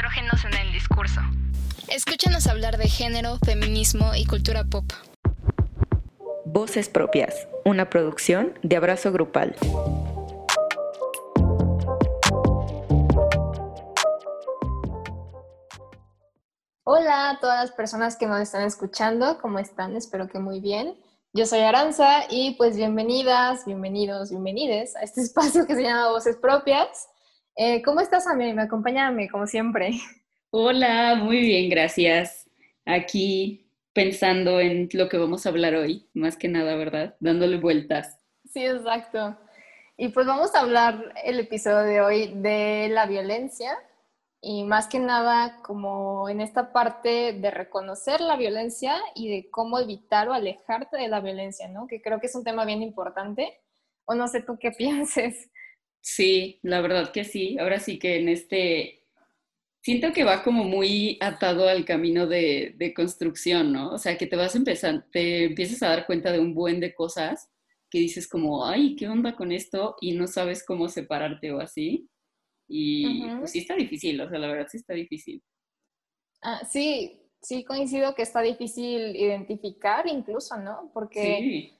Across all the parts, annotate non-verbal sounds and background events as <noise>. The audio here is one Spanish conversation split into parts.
estrógenos en el discurso. Escúchanos hablar de género, feminismo y cultura pop. Voces Propias, una producción de Abrazo Grupal. Hola a todas las personas que nos están escuchando, ¿cómo están? Espero que muy bien. Yo soy Aranza y pues bienvenidas, bienvenidos, bienvenides a este <laughs> espacio que se llama Voces Propias. Eh, ¿Cómo estás, Ami? Me acompáñame, como siempre. Hola, muy bien, gracias. Aquí pensando en lo que vamos a hablar hoy, más que nada, ¿verdad? Dándole vueltas. Sí, exacto. Y pues vamos a hablar el episodio de hoy de la violencia y más que nada como en esta parte de reconocer la violencia y de cómo evitar o alejarte de la violencia, ¿no? Que creo que es un tema bien importante. O no sé tú qué <laughs> pienses. Sí, la verdad que sí. Ahora sí que en este, siento que va como muy atado al camino de, de construcción, ¿no? O sea, que te vas a empezar, te empiezas a dar cuenta de un buen de cosas que dices como, ay, ¿qué onda con esto? Y no sabes cómo separarte o así. Y pues sí está difícil, o sea, la verdad sí está difícil. Ah, sí, sí coincido que está difícil identificar incluso, ¿no? Porque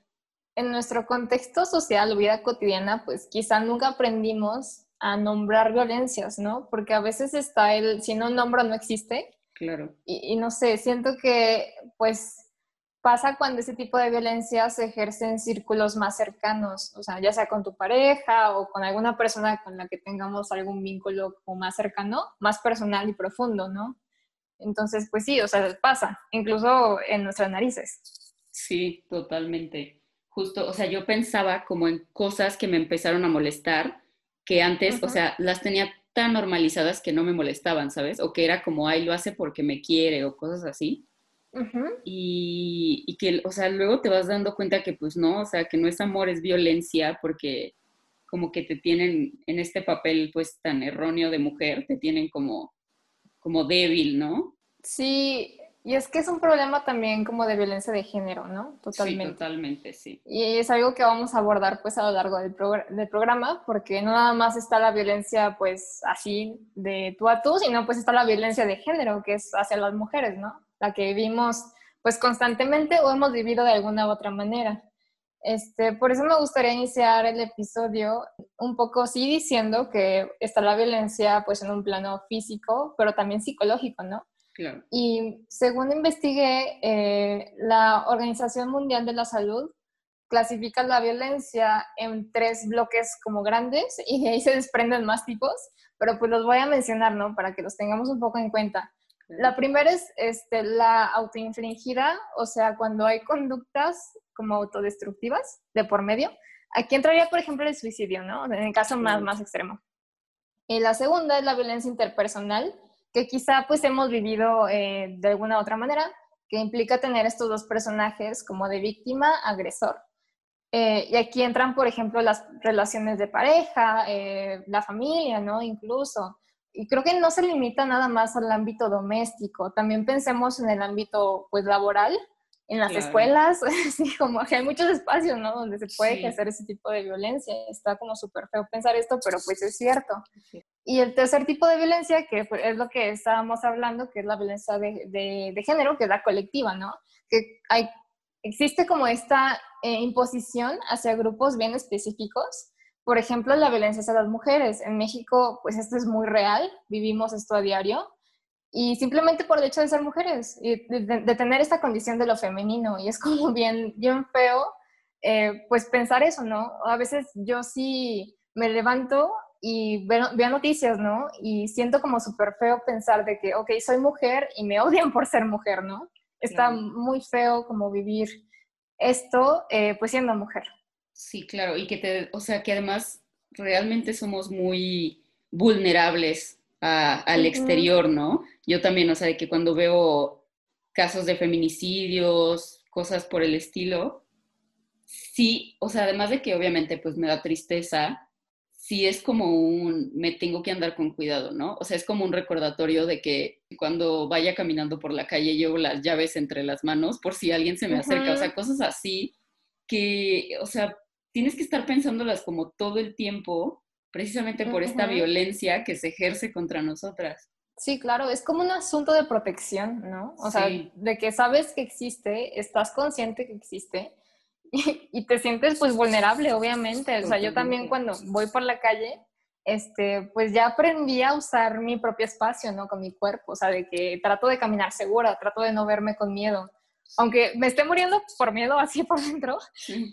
en nuestro contexto social, vida cotidiana, pues quizá nunca aprendimos a nombrar violencias, ¿no? Porque a veces está el, si no nombro, no existe. Claro. Y, y no sé, siento que pues pasa cuando ese tipo de violencia se ejerce en círculos más cercanos, o sea, ya sea con tu pareja o con alguna persona con la que tengamos algún vínculo más cercano, más personal y profundo, ¿no? Entonces, pues sí, o sea, pasa, incluso en nuestras narices. Sí, totalmente. Justo, o sea, yo pensaba como en cosas que me empezaron a molestar, que antes, o sea, las tenía tan normalizadas que no me molestaban, ¿sabes? O que era como, ay, lo hace porque me quiere o cosas así y, que, o sea, luego te vas dando cuenta que pues no, o sea, que no es amor, es violencia, porque como que te tienen en este papel pues tan erróneo de mujer, te tienen como, como débil, ¿no? Sí, y es que es un problema también como de violencia de género, ¿no? Totalmente. Sí, totalmente, sí. Y es algo que vamos a abordar pues a lo largo del, del, programa, porque no nada más está la violencia pues así de tú a tú, sino pues está la violencia de género, que es hacia las mujeres, ¿no? la que vivimos pues constantemente o hemos vivido de alguna u otra manera. Este, por eso me gustaría iniciar el episodio un poco sí diciendo que está la violencia pues en un plano físico, pero también psicológico, ¿no? Claro. Y según investigué, eh, la Organización Mundial de la Salud clasifica la violencia en tres bloques como grandes <laughs> y de ahí se desprenden más tipos, pero pues los voy a mencionar, ¿no? Para que los tengamos un poco en cuenta. La primera es este, la autoinfligida, o sea, cuando hay conductas como autodestructivas de por medio. Aquí entraría, por ejemplo, el suicidio, ¿no? En el caso más, más extremo. Y la segunda es la violencia interpersonal, que quizá pues hemos vivido eh, de alguna otra manera, que implica tener estos dos personajes como de víctima, agresor. Eh, y aquí entran, por ejemplo, las relaciones de pareja, eh, la familia, ¿no? Incluso y creo que no se limita nada más al ámbito doméstico, también pensemos en el ámbito pues laboral, en las escuelas, <laughs> sí, como que hay muchos espacios, ¿no? Donde se puede ejercer ese tipo de violencia. Está como súper feo pensar esto, pero pues es cierto. Y el tercer tipo de violencia, que es lo que estábamos hablando, que es la violencia de, de, de género, que es la colectiva, ¿no? Que hay, existe como esta eh, imposición hacia grupos bien específicos por ejemplo, la violencia hacia las mujeres. En México, pues esto es muy real, vivimos esto a diario. Y simplemente por el hecho de ser mujeres, y de, tener esta condición de lo femenino. Y es como <laughs> bien, bien feo, eh, pues pensar eso, ¿no? A veces yo sí me levanto y veo, noticias, ¿no? Y siento como súper feo pensar de que, ok, soy mujer y me <laughs> odian por ser mujer, ¿no? Está muy feo como vivir esto, eh, pues siendo mujer. Sí, claro, y que te, o sea, que además realmente somos muy vulnerables al exterior, ¿no? Yo también, o sea, de que cuando veo casos de feminicidios, cosas por el estilo, sí, o sea, además de que obviamente pues me da tristeza, sí es como un, me tengo que andar con cuidado, ¿no? O sea, es como un recordatorio de que cuando vaya caminando por la calle llevo las llaves entre las manos por si alguien se me acerca, o sea, cosas así que, o sea, tienes que estar pensándolas como todo el tiempo, precisamente por esta violencia que se ejerce contra nosotras. Sí, claro, es como un asunto de protección, ¿no? O sea, de que sabes que existe, estás consciente que existe <laughs> y, te sientes pues vulnerable, obviamente. O sea, yo también cuando voy por la calle, este, pues ya aprendí a usar mi propio espacio, ¿no? Con mi cuerpo, o sea, de que trato de caminar segura, trato de no verme con miedo. Aunque me esté muriendo por miedo así <laughs> por dentro,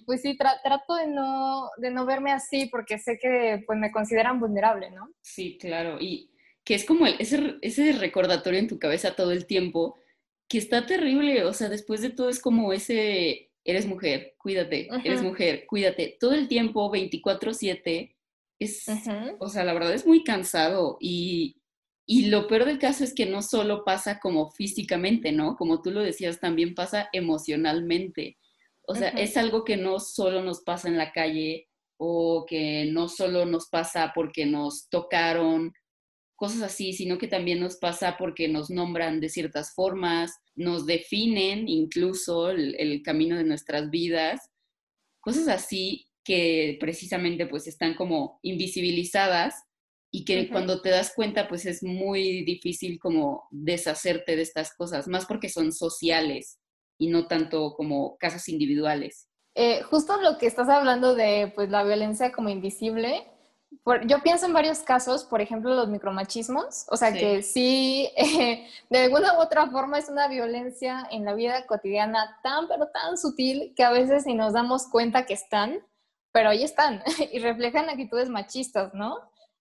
pues sí, trato de no, de no verme así porque sé que pues me consideran vulnerable, ¿no? Sí, claro. Y que es como ese, ese recordatorio en tu cabeza todo el tiempo, que está terrible, o sea, después de todo es como ese, eres mujer, cuídate, eres mujer, cuídate, todo el tiempo, 24/7, es, o sea, la verdad es muy cansado y, y lo peor del caso es que no solo pasa como físicamente, ¿no? Como tú lo decías, también pasa emocionalmente. O sea, es algo que no solo nos pasa en la calle o que no solo nos pasa porque nos tocaron cosas así, sino que también nos pasa porque nos nombran de ciertas formas, nos definen incluso el, camino de nuestras vidas, cosas así que precisamente pues están como invisibilizadas y que cuando te das cuenta pues es muy difícil como deshacerte de estas cosas, más porque son sociales y no tanto como casos individuales. Eh, justo lo que estás hablando de pues la violencia como invisible, yo pienso en varios casos, por ejemplo, los micromachismos, o sea que sí, <laughs> de alguna u otra forma es una violencia en la vida cotidiana tan, pero tan sutil que a veces ni nos damos cuenta que están, pero ahí están <laughs> y reflejan actitudes machistas, ¿no?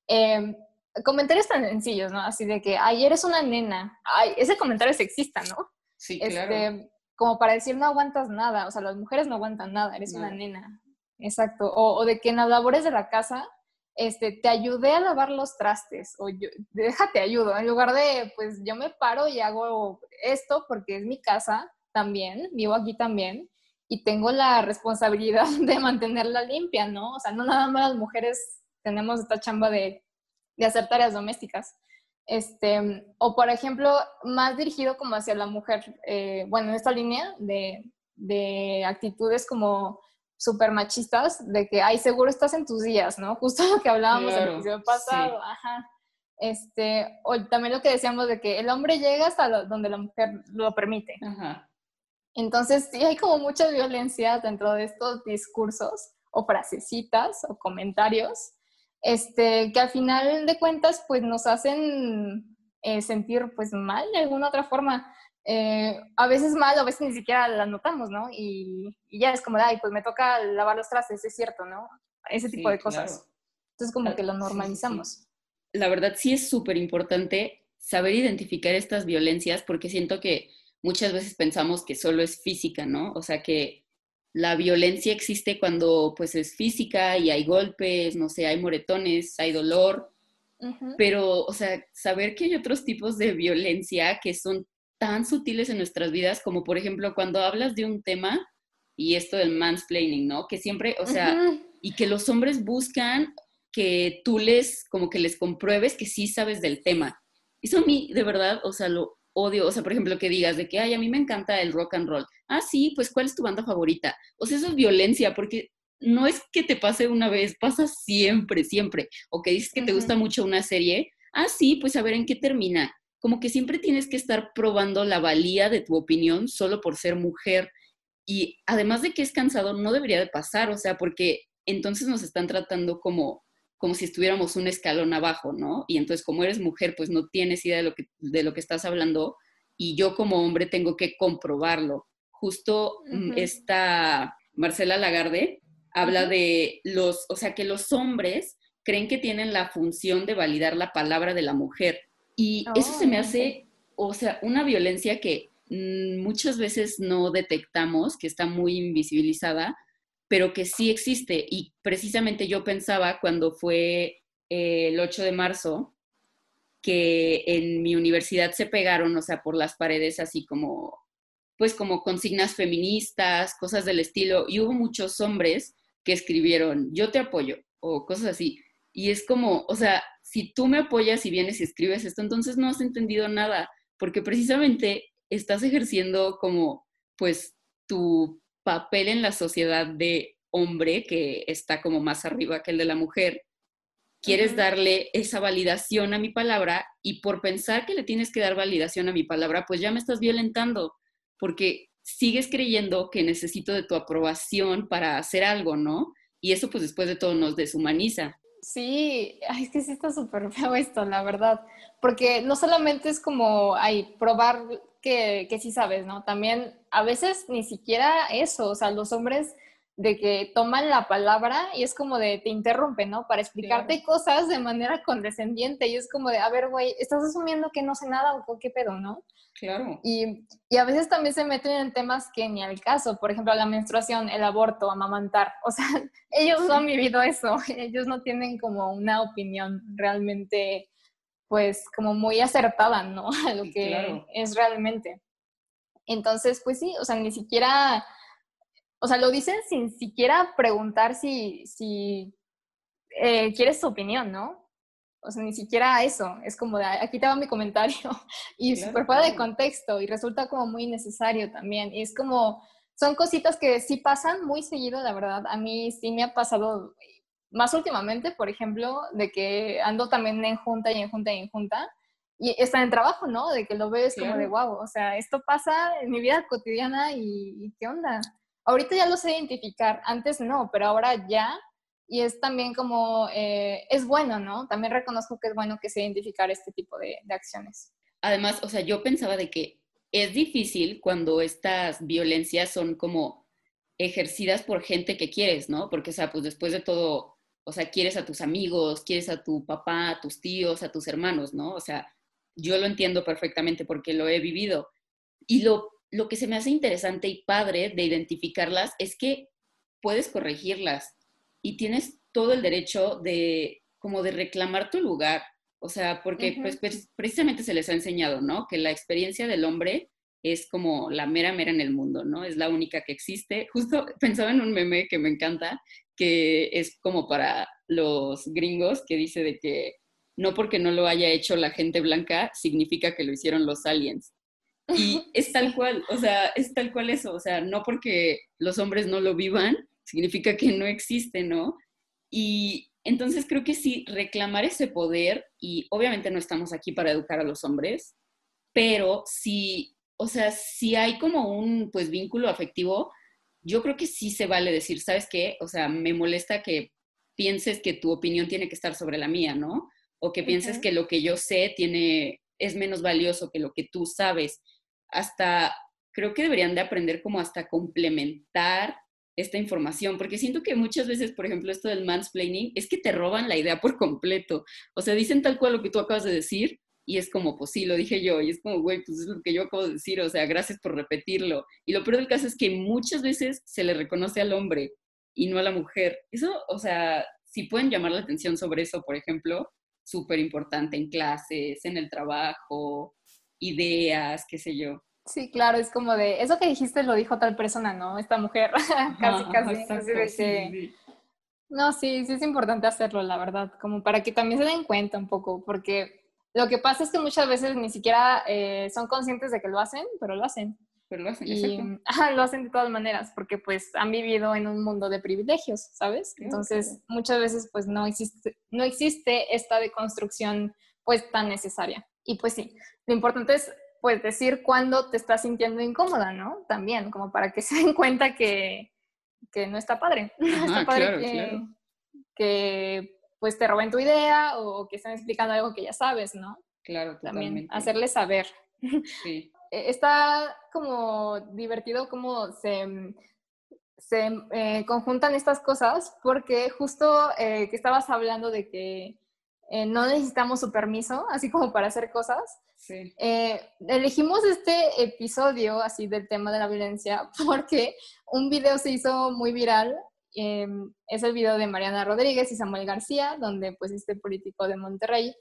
Em, comentarios tan sencillos, ¿no? Así de que, ay, eres una nena, ay, ese comentario sexista, ¿no? Sí, claro. Este, como para decir, no aguantas nada, o sea, las mujeres no aguantan nada, eres una nena. Exacto. O, o de que en las labores de la casa este, te ayudé a lavar los trastes o yo, déjate ayudo, en lugar de, pues yo me paro y hago esto porque es mi casa también, vivo aquí también y tengo la responsabilidad <laughs> de mantenerla limpia, ¿no? O sea, no nada más las mujeres tenemos esta chamba de, de hacer tareas domésticas. Este, o por ejemplo, más dirigido como hacia la mujer, eh, bueno, en esta línea de, de actitudes como súper machistas de que, ay, seguro estás en tus días, ¿no? <laughs> Justo lo que hablábamos en el episodio pasado, ajá. Este, o también lo que decíamos de que el hombre llega hasta donde la mujer lo permite. Ajá. Entonces, sí hay como mucha violencia dentro de estos discursos o frasecitas o comentarios, este, que al final de cuentas, pues nos hacen eh, sentir pues mal de alguna otra forma. Eh, a veces mal, a veces ni siquiera la notamos, ¿no? Y, ya es como, ay, pues me toca lavar los trastes, es cierto, ¿no? Ese tipo de cosas. Entonces como que lo normalizamos. La verdad sí es súper importante saber identificar estas violencias porque siento que muchas veces pensamos que solo es física, ¿no? O sea que la violencia existe cuando pues es física y hay golpes, no sé, hay moretones, hay dolor, pero, o sea, saber que hay otros tipos de violencia que son tan sutiles en nuestras vidas, como por ejemplo cuando hablas de un tema y esto del mansplaining, ¿no? Que siempre, o sea, y que los hombres buscan que tú les, como que les compruebes que sí sabes del tema. Eso a mí, de verdad, o sea, lo odio. O sea, por ejemplo, que digas de que, ay, a mí me encanta el rock and roll. Ah, sí, pues, ¿cuál es tu banda favorita? O sea, eso es violencia, porque no es que te pase una vez, pasa siempre, siempre. O que dices que te gusta mucho una serie. Ah, sí, pues a ver en qué termina como que siempre tienes que estar probando la valía de tu opinión solo por ser mujer. Y además de que es cansado, no debería de pasar, o sea, porque entonces nos están tratando como, como si estuviéramos un escalón abajo, ¿no? Y entonces como eres mujer, pues no tienes idea de lo que, de lo que estás hablando y yo como hombre tengo que comprobarlo. Justo mm, esta Marcela Lagarde habla de los, o sea, que los hombres creen que tienen la función de validar la palabra de la mujer y eso se me oh, hace, o sea, una violencia que mm, muchas veces no detectamos, que está muy invisibilizada, pero que sí existe. Y precisamente yo pensaba cuando fue eh, el 8 de marzo, que en mi universidad se pegaron, o sea, por las paredes así como, pues como consignas feministas, cosas del estilo, y hubo muchos hombres que escribieron, yo te apoyo, o cosas así. Y es como, o sea, si tú me apoyas y vienes y escribes esto, entonces no has entendido nada, porque precisamente estás ejerciendo como, pues, tu papel en la sociedad de hombre, que está como más arriba que el de la mujer, quieres darle esa validación a mi palabra y por pensar que le tienes que dar validación a mi palabra, pues ya me estás violentando, porque sigues creyendo que necesito de tu aprobación para hacer algo, ¿no? Y eso pues después de todo nos deshumaniza. Sí, es que sí está súper feo esto, la verdad, porque no solamente es como, ay, probar que, que sí sabes, ¿no? También a veces ni siquiera eso, o sea, los hombres de que toman la palabra y es como de te interrumpen, ¿no? Para explicarte cosas de manera condescendiente y es como de, a ver, güey, estás asumiendo que no sé nada o qué pedo, ¿no? Claro. Y, y, a veces también se meten en temas que ni al caso, por ejemplo, la menstruación, el aborto, amamantar. O sea, <laughs> ellos no han vivido eso, <laughs> ellos no tienen como una opinión realmente, pues, como muy acertada, ¿no? <laughs> A lo que es realmente. Entonces, pues sí, o sea, ni siquiera o sea, lo dicen sin siquiera preguntar si, si eh, quieres su opinión, ¿no? O sea, ni siquiera eso. Es como de, aquí te va mi comentario <laughs> y súper fuera de contexto y resulta como muy necesario también. Y es como, son cositas que sí pasan muy seguido, la verdad. A mí sí me ha pasado más últimamente, por ejemplo, de que ando también en junta y en junta y en junta. Y está en trabajo, ¿no? De que lo ves como de, wow, o sea, esto pasa en mi vida cotidiana y ¿qué onda? Ahorita ya lo sé identificar, antes no, pero ahora ya. Y es también como, eh, es bueno, ¿no? También reconozco que es bueno que se identificar este tipo de, de acciones. Además, o sea, yo pensaba de que es difícil cuando estas violencias son como ejercidas por gente que quieres, ¿no? Porque, o sea, pues después de todo, o sea, quieres a tus amigos, quieres a tu papá, a tus tíos, a tus hermanos, ¿no? O sea, yo lo entiendo perfectamente porque lo he vivido. Y lo lo que se me hace interesante y padre de identificarlas es que puedes corregirlas y tienes todo el derecho de como de reclamar tu lugar. O sea, porque pues, precisamente se les ha enseñado, ¿no? Que la experiencia del hombre es como la mera mera en el mundo, ¿no? Es la única que existe. Justo <laughs> pensaba en un meme que me encanta, que es como para los gringos, que dice de que no porque no lo haya hecho la gente blanca significa que lo hicieron los aliens. Y <laughs> es tal cual, o sea, es tal cual eso, o sea, no porque los hombres no lo vivan, significa que no existe, ¿no? Y entonces creo que sí, reclamar ese poder, y obviamente no estamos aquí para educar a los hombres, pero si, o sea, si hay como un, pues, vínculo afectivo, yo creo que sí se vale decir, ¿sabes qué? O sea, me molesta que pienses que tu opinión tiene que estar sobre la mía, ¿no? O que pienses que lo que yo sé tiene, es menos valioso que lo que tú sabes hasta creo que deberían de aprender como hasta complementar esta información, porque siento que muchas veces, por ejemplo, esto del mansplaining, es que te roban la idea por completo. O sea, dicen tal cual lo que tú acabas de decir y es como, pues sí, lo dije yo, y es como, güey, pues es lo que yo acabo de decir, o sea, gracias por repetirlo. Y lo peor del caso es que muchas veces se le reconoce al hombre y no a la mujer. Eso, o sea, si pueden llamar la atención sobre eso, por ejemplo, súper importante en clases, en el trabajo, ideas, qué sé yo. Sí, claro, es como de, eso que dijiste lo dijo tal persona, ¿no? Esta mujer, <laughs> casi, casi. No, sí, sí es importante hacerlo, la verdad, como para que también se den cuenta un poco, porque lo que pasa es que muchas veces ni siquiera eh, son conscientes de que lo hacen, pero lo hacen. Pero lo hacen, y, <laughs> lo hacen de todas maneras, porque pues han vivido en un mundo de privilegios, ¿sabes? Entonces, muchas veces pues no existe, no existe esta deconstrucción pues tan necesaria. Y pues sí, lo importante es pues decir cuándo te estás sintiendo incómoda, ¿no? También, como para que <laughs> se den cuenta que, que no está padre. <laughs> No está padre que, pues te roben tu idea o que estén explicando algo que ya sabes, ¿no? Claro, totalmente. También hacerles saber. <laughs> Sí. E, está como divertido cómo se, se eh, conjuntan estas cosas porque justo eh, que estabas hablando de que eh, no necesitamos su permiso, así como para hacer cosas. Eh, elegimos este episodio así del tema de la violencia <laughs> porque un video se hizo muy viral. Em, es el video de Mariana Rodríguez y Samuel García, donde pues este político de Monterrey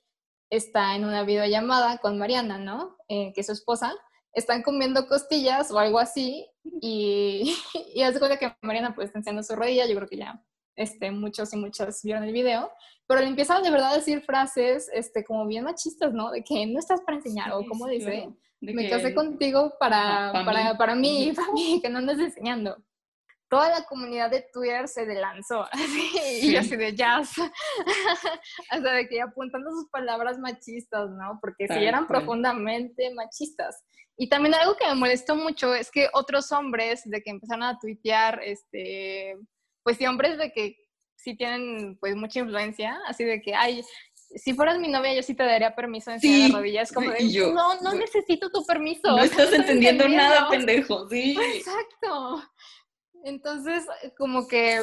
está en una videollamada con Mariana, ¿no? Eh, que es su esposa. Están comiendo costillas o algo así y, <laughs> y hace cuenta que Mariana pues está enseñando su rodilla, yo creo que ya este, muchos y muchas vieron el video, pero le empiezan de verdad a decir frases este, como bien machistas, ¿no? De que no estás para enseñar, o como dice, me casé contigo para, para, mí. para, mí, <laughs> para mí, que no andas enseñando. toda la comunidad de Twitter se lanzó, <laughs> y yo así de jazz, <laughs> o sea, de que apuntando sus palabras machistas, ¿no? Porque sí eran profundamente machistas. Y también algo que me molestó mucho es que otros hombres, de que empezaron a tuitear, este, pues sí, hombres de que sí tienen pues mucha influencia, así de que, ay, si fueras mi novia, yo sí te daría permiso de enseñar sí, rodillas. Como de, yo, no, no necesito tu permiso. No estás entendiendo nada, pendejo, sí. Exacto. Entonces, como que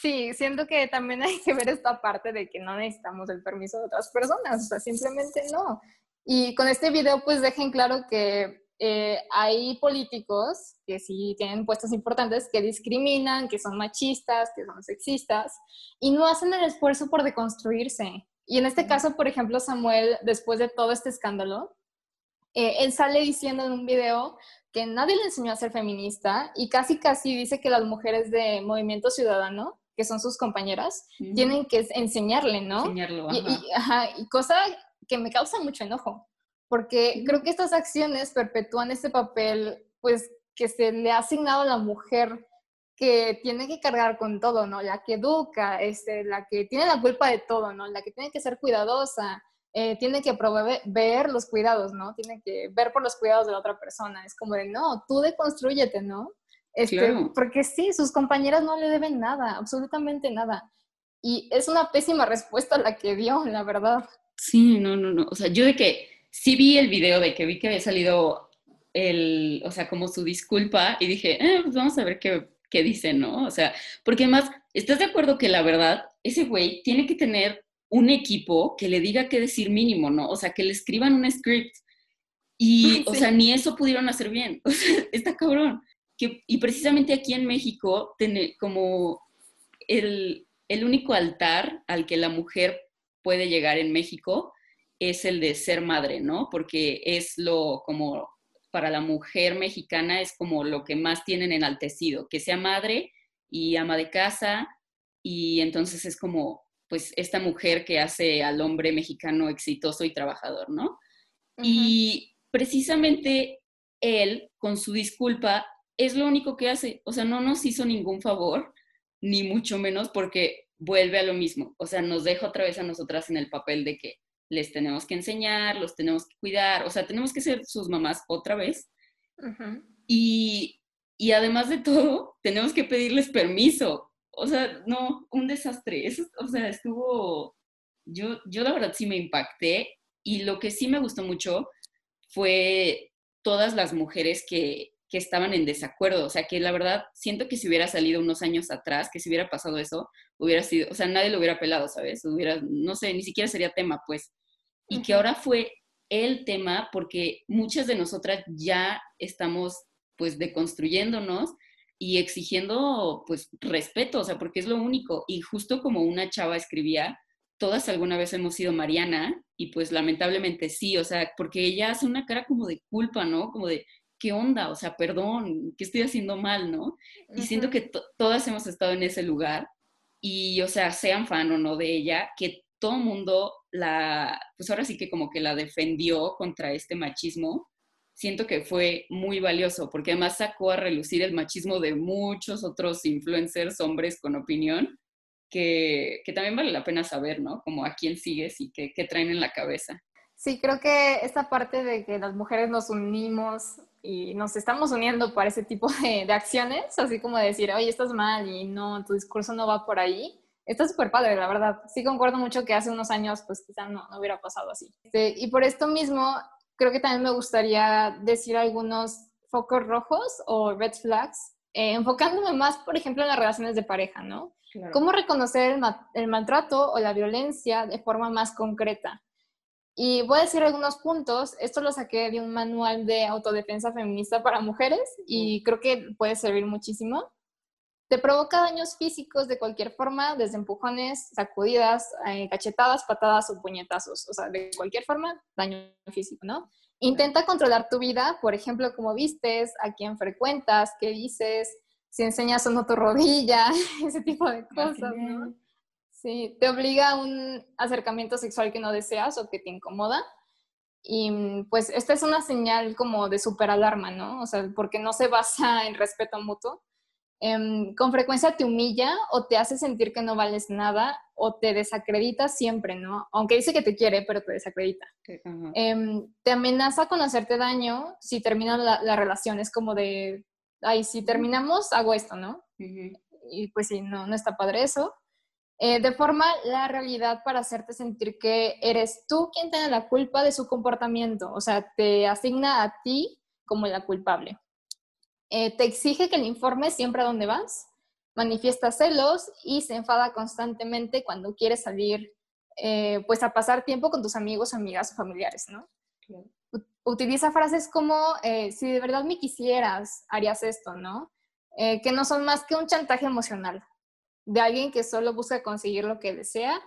sí, siento que también hay que ver esta parte de que no necesitamos el permiso de otras personas, o sea, simplemente no. Y con este video, pues dejen claro que eh, hay políticos que sí tienen puestos importantes que discriminan, que son machistas, que son sexistas, y no hacen el esfuerzo por deconstruirse. Y en este caso, por ejemplo, Samuel, después de todo este escándalo, eh, él sale diciendo en un video que nadie le enseñó a ser feminista y casi casi dice que las mujeres de Movimiento Ciudadano, que son sus compañeras, tienen que enseñarle, ¿no? Enseñarlo, ajá. Y, cosa que me causa mucho enojo, porque creo que estas acciones perpetúan ese papel, pues, que se le ha asignado a la mujer que tiene que cargar con todo, ¿no? La que educa, este, la que tiene la culpa de todo, ¿no? La que tiene que ser cuidadosa, eh, tiene que ver los cuidados, ¿no? Tiene que ver por los cuidados de la otra persona. Es como de, no, tú deconstruyete, ¿no? Este, Porque sí, sus compañeras no le deben nada, absolutamente nada. Y es una pésima respuesta la que dio, la verdad. Sí, no, no, no. O sea, yo de que sí vi el video de que vi que había salido el, o sea, como su disculpa y dije, eh, pues vamos a ver qué, qué dice, ¿no? O sea, porque además, ¿estás de acuerdo que la verdad, ese güey tiene que tener un equipo que le diga qué decir mínimo, ¿no? O sea, que le escriban un script. Y, <laughs> o sea, ni eso pudieron hacer bien. <laughs> O sea, está cabrón. Que, y precisamente aquí en México, tiene como el, el único altar al que la mujer puede llegar en México es el de ser madre, ¿no? Porque es lo como para la mujer mexicana es como lo que más tienen enaltecido, que sea madre y ama de casa y entonces es como pues esta mujer que hace al hombre mexicano exitoso y trabajador, ¿no? Y precisamente él, con su disculpa, es lo único que hace. O sea, no nos hizo ningún favor, ni mucho menos porque vuelve a lo mismo. O sea, nos deja otra vez a nosotras en el papel de que les tenemos que enseñar, los tenemos que cuidar, o sea, tenemos que ser sus mamás otra vez. y, y además de todo, tenemos que pedirles permiso o sea, no, un desastre. Eso, o sea, estuvo, yo, yo la verdad sí me impacté y lo que sí me gustó mucho fue todas las mujeres que, que estaban en desacuerdo. O sea, que la verdad siento que si hubiera salido unos años atrás, que si hubiera pasado eso, hubiera sido, o sea, nadie lo hubiera pelado, ¿sabes? Hubiera, no sé, ni siquiera sería tema, pues. Y que ahora fue el tema porque muchas de nosotras ya estamos pues deconstruyéndonos y exigiendo pues respeto, o sea, porque es lo único. Y justo como una chava escribía, todas alguna vez hemos sido Mariana y pues lamentablemente sí, o sea, porque ella hace una cara como de culpa, ¿no? Como de, ¿qué onda? O sea, perdón, ¿qué estoy haciendo mal, no? Y siento que todas hemos estado en ese lugar y, o sea, sean fan o no de ella, que todo mundo la, pues ahora sí que como que la defendió contra este machismo siento que fue muy valioso, porque además sacó a relucir el machismo de muchos otros influencers, hombres con opinión, que, también vale la pena saber, ¿no? Como a quién sigues y qué, traen en la cabeza. Sí, creo que esta parte de que las mujeres nos unimos y nos estamos uniendo para ese tipo de, acciones, así como decir, oye, estás mal y no, tu discurso no va por ahí, está súper padre, la verdad. Sí concuerdo mucho que hace unos años, pues quizá no, no hubiera pasado así. Este, y por esto mismo, creo que también me gustaría decir algunos focos rojos o red flags, eh, enfocándome más, por ejemplo, en las relaciones de pareja, ¿no? ¿Cómo reconocer el, maltrato o la violencia de forma más concreta? Y voy a decir algunos puntos. Esto lo saqué de un manual de autodefensa feminista para mujeres y creo que puede servir muchísimo. Te provoca daños físicos de cualquier forma, desde empujones, sacudidas, eh, cachetadas, patadas o puñetazos. O sea, de cualquier forma, daño físico, ¿no? Intenta controlar tu vida, por ejemplo, cómo vistes, a quién frecuentas, qué dices, si enseñas o no tu rodilla, <laughs> ese tipo de cosas, ¿no? Sí, te obliga a un acercamiento sexual que no deseas o que te incomoda. Y pues esta es una señal como de super alarma, ¿no? O sea, porque no se basa en respeto mutuo, em, con frecuencia te humilla o te hace sentir que no vales nada o te desacredita siempre, ¿no? Aunque dice que te quiere, pero te desacredita. Em, te amenaza con hacerte daño si termina la, la relación. Es como de, ay, si terminamos, hago esto, ¿no? Y pues sí, no, no está padre eso. Eh, de forma la realidad para hacerte sentir que eres tú quien tiene la culpa de su comportamiento, o sea, te asigna a ti como la culpable. Eh, te exige que le informes siempre a dónde vas, manifiesta celos y se enfada constantemente cuando quieres salir eh, pues a pasar tiempo con tus amigos, amigas o familiares, ¿no? Utiliza frases como, si de verdad me quisieras, harías esto, ¿no? que no son más que un chantaje emocional de alguien que solo busca conseguir lo que desea,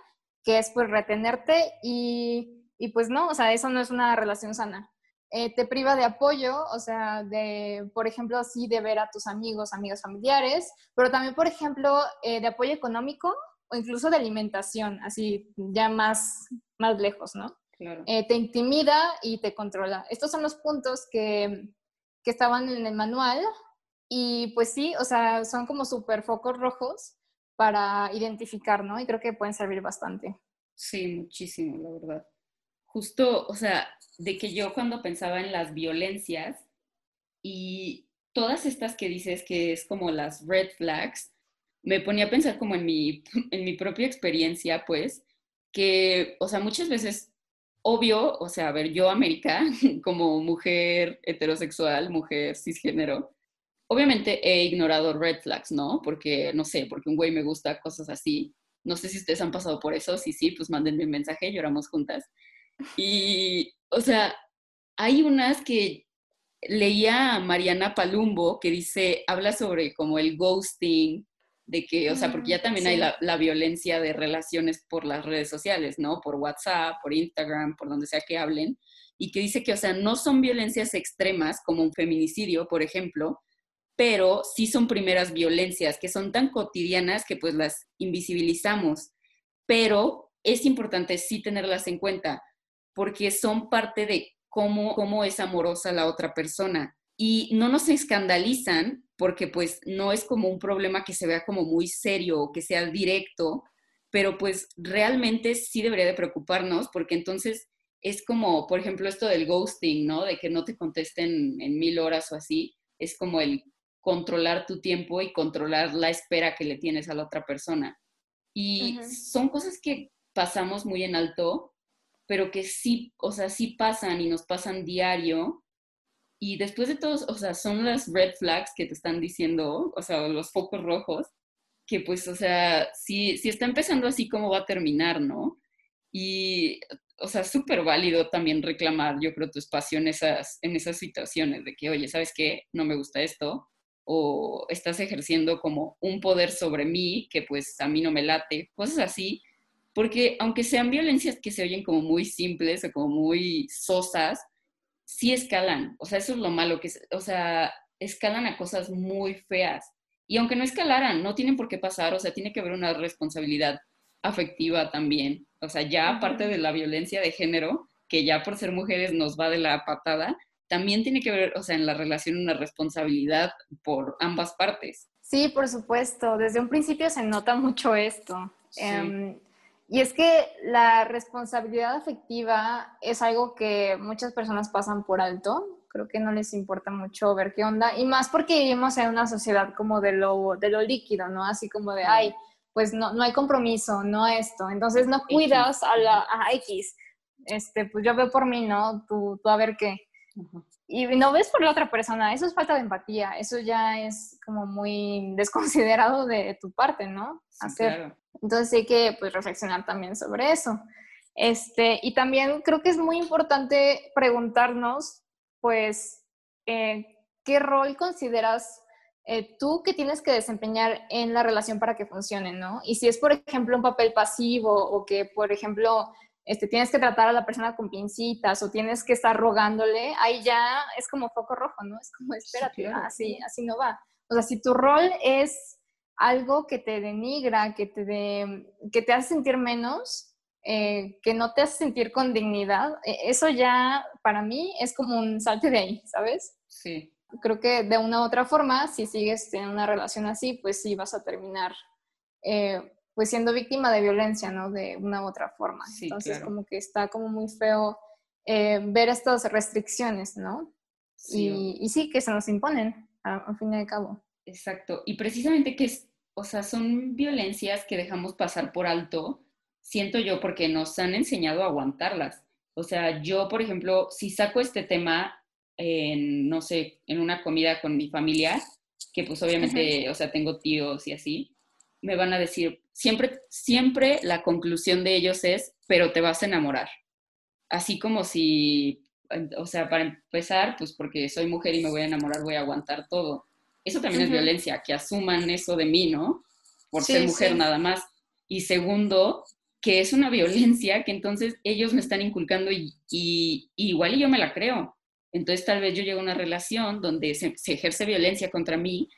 que es pues retenerte y, y pues no, o sea, eso no es una relación sana. Eh, te priva de apoyo, o sea, de, por ejemplo, sí de ver a tus amigos, amigas familiares, pero también, por ejemplo, eh, de apoyo económico o incluso de alimentación, así ya más, más lejos, ¿no? Claro. Eh, te intimida y te controla. Estos son los puntos que, que estaban en el manual y pues sí, o sea, son como súper focos rojos para identificar, ¿no? Y creo que pueden servir bastante. Sí, muchísimo, la verdad. Justo, o sea, de que yo cuando pensaba en las violencias y todas estas que dices que es como las red flags, me ponía a pensar como en mi, <laughs> en mi propia experiencia, pues, que, o sea, muchas veces, obvio, o sea, a ver, yo, América, <laughs> como mujer heterosexual, mujer cisgénero, obviamente he ignorado red flags, ¿no? Porque, no sé, porque un güey me gusta, cosas así. No sé si ustedes han pasado por eso, si sí, pues mándenme un mensaje, lloramos juntas. Y, o sea, hay unas que leía a Mariana Palumbo que dice, habla sobre como el ghosting, de que, o sea, porque ya mm, también hay la, la, violencia de relaciones por las redes sociales, ¿no? Por WhatsApp, por Instagram, por donde sea que hablen, y que dice que, o sea, no son violencias extremas como un feminicidio, por ejemplo, pero sí son primeras violencias que son tan cotidianas que pues las invisibilizamos, pero es importante sí tenerlas en cuenta porque son parte de cómo, cómo es amorosa la otra persona y no nos escandalizan porque pues no es como un problema que se vea como muy serio o que sea directo, pero pues realmente sí debería de preocuparnos porque entonces es como, por ejemplo, esto del ghosting, ¿no? De que no te contesten en mil horas o así, es como el controlar tu tiempo y controlar la espera que le tienes a la otra persona. Y son cosas que pasamos muy en alto, pero que sí, o sea, sí pasan y nos pasan diario. Y después de todos, o sea, son las red flags que te están diciendo, o sea, los focos rojos, que pues, o sea, si, si está empezando así, ¿cómo va a terminar, no? Y, o sea, súper válido también reclamar, yo creo, tu espacio en esas, en esas situaciones de que, oye, ¿sabes qué? No me gusta esto, o estás ejerciendo como un poder sobre mí que pues a mí no me late, cosas así, porque aunque sean violencias que se oyen como muy simples o como muy sosas, sí escalan, o sea, eso es lo malo, que, o sea, escalan a cosas muy feas. Y aunque no escalaran, no tienen por qué pasar, o sea, tiene que haber una responsabilidad afectiva también. O sea, ya aparte de la violencia de género, que ya por ser mujeres nos va de la patada, también tiene que ver, o sea, en la relación una responsabilidad por ambas partes. Sí, por supuesto. Desde un principio se nota mucho esto. Em, y es que la responsabilidad afectiva es algo que muchas personas pasan por alto. Creo que no les importa mucho ver qué onda. Y más porque vivimos en una sociedad como de lo, de lo líquido, ¿no? Así como de, ay, pues no, no hay compromiso, no esto. Entonces no cuidas a la a X. Este, pues yo veo por mí, ¿no? Tú, tú a ver qué. Y no ves por la otra persona, eso es falta de empatía, eso ya es como muy <laughs> desconsiderado de tu parte, ¿no? Hacer. Entonces hay que pues, reflexionar también sobre eso. Este, y también creo que es muy importante preguntarnos, pues, eh, ¿qué rol consideras eh, tú que tienes que desempeñar en la relación para que funcione, ¿no? Y si es, por ejemplo, un papel pasivo o que, por ejemplo, este, tienes que tratar a la persona con pincitas o tienes que estar rogándole, ahí ya es como foco rojo, ¿no? Es como, espérate, así, así no va. O sea, si tu rol es algo que te denigra, que te, que te hace sentir menos, eh, que no te hace sentir con dignidad, e, eso ya para mí es como un salte de ahí, ¿sabes? Sí, Creo que de una u otra forma, si sigues en una relación así, pues sí vas a terminar eh, pues siendo víctima de violencia, ¿no? De una u otra forma. Entonces como que está como muy feo eh, ver estas restricciones, ¿no? Y, sí, que se nos imponen, al fin y al cabo. Exacto. Y precisamente que es, o sea, son violencias que dejamos pasar por alto, siento yo, porque nos han enseñado a aguantarlas. O sea, yo, por ejemplo, si saco este tema en, no sé, en una comida con mi familia, que pues obviamente, o sea, tengo tíos y así, me van a decir, siempre, siempre la conclusión de ellos es, pero te vas a enamorar. Así como si, o sea, para empezar, pues porque soy mujer y me voy a enamorar, voy a aguantar todo. Eso también es violencia, que asuman eso de mí, ¿no? Por ser mujer nada más. Y segundo, que es una violencia que entonces ellos me están inculcando y, y, igual y yo me la creo. Entonces tal vez yo llego a una relación donde se, ejerce violencia contra mí,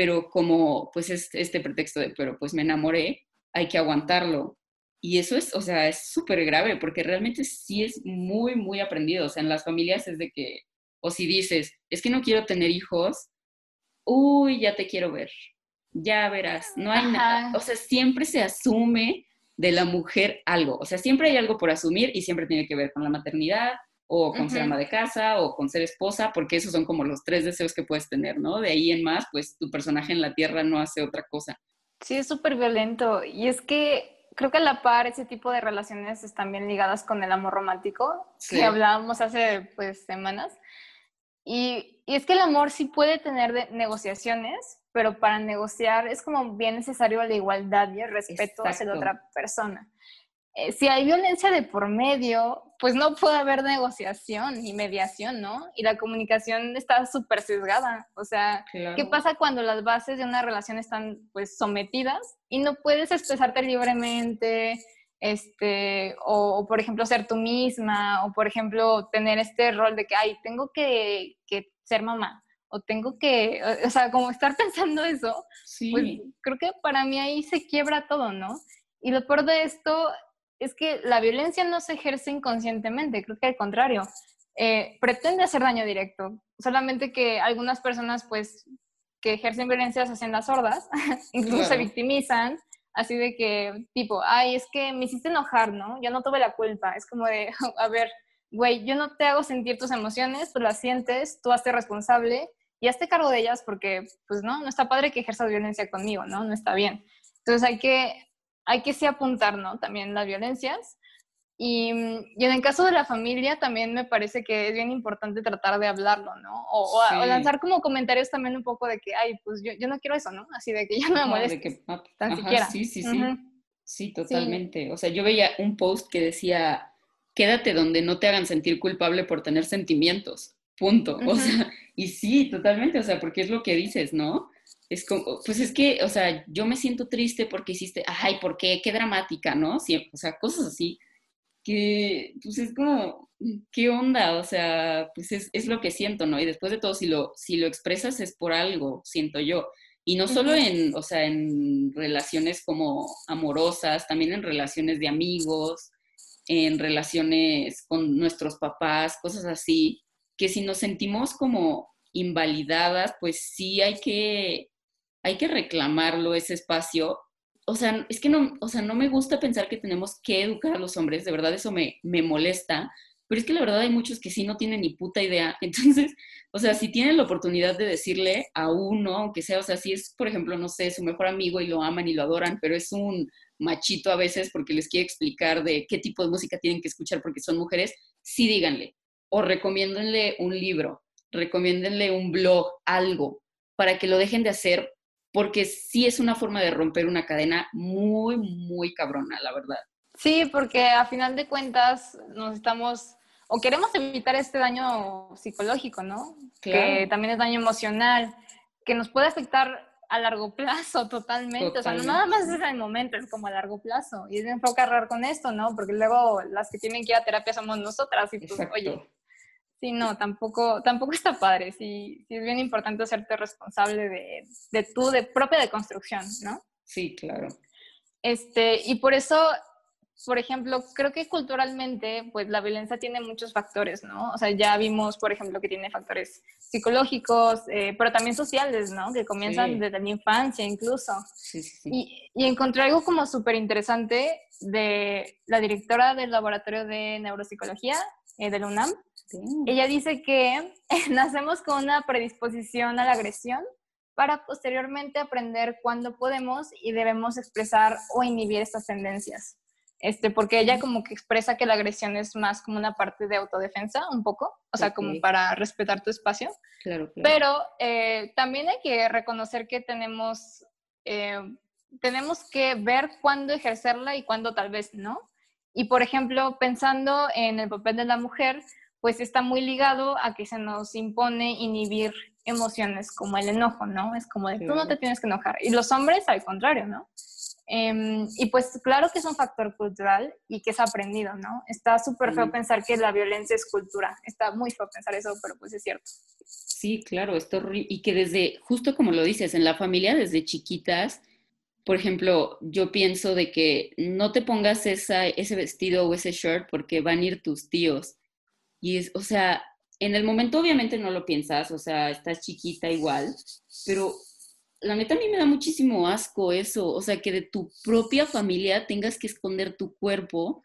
pero como pues es este pretexto de, pero pues me enamoré, hay que aguantarlo. Y eso es, o sea, es súper grave porque realmente sí es muy, muy aprendido. O sea, en las familias es de que, o si dices, es que no quiero tener hijos, uy, ya te quiero ver, ya verás, no hay nada. O sea, siempre se asume de la mujer algo. O sea, siempre hay algo por asumir y siempre tiene que ver con la maternidad, o con ser ama de casa o con ser esposa, porque esos son como los tres deseos que puedes tener, ¿no? De ahí en más, pues tu personaje en la tierra no hace otra cosa. Sí, es súper violento. Y es que creo que a la par ese tipo de relaciones están bien ligadas con el amor romántico, que hablábamos hace pues semanas. Y, y, es que el amor sí puede tener negociaciones, pero para negociar es como bien necesario la igualdad y el respeto hacia la otra persona. Eh, si hay violencia de por medio, pues no puede haber negociación ni mediación, ¿no? Y la comunicación está súper sesgada. O sea, ¿qué pasa cuando las bases de una relación están pues sometidas y no puedes expresarte libremente? Este, o, por ejemplo ser tú misma, o por ejemplo tener este rol de que, ay, tengo que, que ser mamá, o tengo que, o sea, como estar <laughs> pensando eso, pues creo que para mí ahí se quiebra todo, ¿no? Y lo peor de esto es que la violencia no se ejerce inconscientemente, creo que al contrario, eh, pretende hacer daño directo, solamente que algunas personas pues que ejercen violencia se hacen las sordas, <laughs> incluso se victimizan, así de que tipo, ay, es que me hiciste enojar, ¿no? Yo no tuve la culpa, es como de, <laughs> a ver, güey, yo no te hago sentir tus emociones, tú las sientes, tú hazte responsable y hazte cargo de ellas porque, pues no, no está padre que ejerzas violencia conmigo, ¿no? No está bien. Entonces hay que hay que sí apuntar, ¿no? También las violencias. Y, y, en el caso de la familia también me parece que es bien importante tratar de hablarlo, ¿no? O, o, lanzar como comentarios también un poco de que, ay, pues yo, yo no quiero eso, ¿no? Así de que ya no me moleste, que, ah, tan siquiera. Sí, sí, sí. Sí, totalmente. O sea, yo veía un post que decía, quédate donde no te hagan sentir culpable por tener sentimientos, punto. O sea, y sí, totalmente, o sea, porque es lo que dices, ¿no? Es como, pues es que, o sea, yo me siento triste porque hiciste, ay, ¿por qué? Qué dramática, ¿no? Siempre, o sea, cosas así, que, pues es como, ¿qué onda? O sea, pues es, es, lo que siento, ¿no? Y después de todo, si lo, si lo expresas es por algo, siento yo. Y no solo en, o sea, en relaciones como amorosas, también en relaciones de amigos, en relaciones con nuestros papás, cosas así, que si nos sentimos como invalidadas, pues sí hay que hay que reclamarlo ese espacio. O sea, es que no, o sea, no me gusta pensar que tenemos que educar a los hombres, de verdad eso me, me molesta, pero es que la verdad hay muchos que sí no tienen ni puta idea. <laughs> Entonces, o sea, si tienen la oportunidad de decirle a uno, aunque sea, o sea, si es, por ejemplo, no sé, su mejor amigo y lo aman y lo adoran, pero es un machito a veces porque les quiere explicar de qué tipo de música tienen que escuchar porque son mujeres, sí díganle. O recomiéndenle un libro, recomiéndenle un blog, algo, para que lo dejen de hacer porque sí es una forma de romper una cadena muy, muy cabrona, la verdad. Sí, porque a final de cuentas nos estamos, o queremos evitar este daño psicológico, ¿no? Que también es daño emocional, que nos puede afectar a largo plazo <laughs> totalmente. O sea, no nada más es en el momento, es como a largo plazo. Y es bien enfocar con esto, ¿no? Porque luego las que tienen que ir a terapia somos nosotras. Y pues, oye, Sí, no, tampoco, tampoco está padre. Sí, sí es bien importante hacerte responsable de, de tu de propia deconstrucción, ¿no? Sí, claro. Este, y por eso por ejemplo, creo que culturalmente, pues la violencia tiene muchos factores, ¿no? O sea, ya vimos, por ejemplo, que tiene factores psicológicos, eh, pero también sociales, ¿no? Que comienzan desde la infancia incluso. Sí, sí, y, y, encontré algo como súper interesante de la directora del laboratorio de neuropsicología eh, del UNAM. Ella dice que <laughs> nacemos con una predisposición a la agresión para posteriormente aprender cuándo podemos y debemos expresar o inhibir estas tendencias. Este, porque ella como que expresa que la agresión es más como una parte de autodefensa, un poco, o sea, como para respetar tu espacio. Claro, Pero eh, también hay que reconocer que tenemos, eh, tenemos que ver cuándo ejercerla y cuándo tal vez no. Y por ejemplo, pensando en el papel de la mujer, pues está muy ligado a que se nos impone inhibir emociones como el enojo, ¿no? Es como de tú no te tienes que enojar. Y los hombres al contrario, ¿no? Em, y pues claro que es un factor cultural y que es aprendido, ¿no? Está súper feo pensar que la violencia es cultura. Está muy feo pensar eso, pero pues es cierto. Sí, claro, esto y que desde, justo como lo dices, en la familia, desde chiquitas, por ejemplo, yo pienso de que no te pongas esa, ese vestido o ese shirt porque van a ir tus tíos. Y es, o sea, en el momento obviamente no lo piensas, o sea, estás chiquita igual, pero la neta a mí me da muchísimo asco eso, o sea, que de tu propia familia tengas que esconder tu cuerpo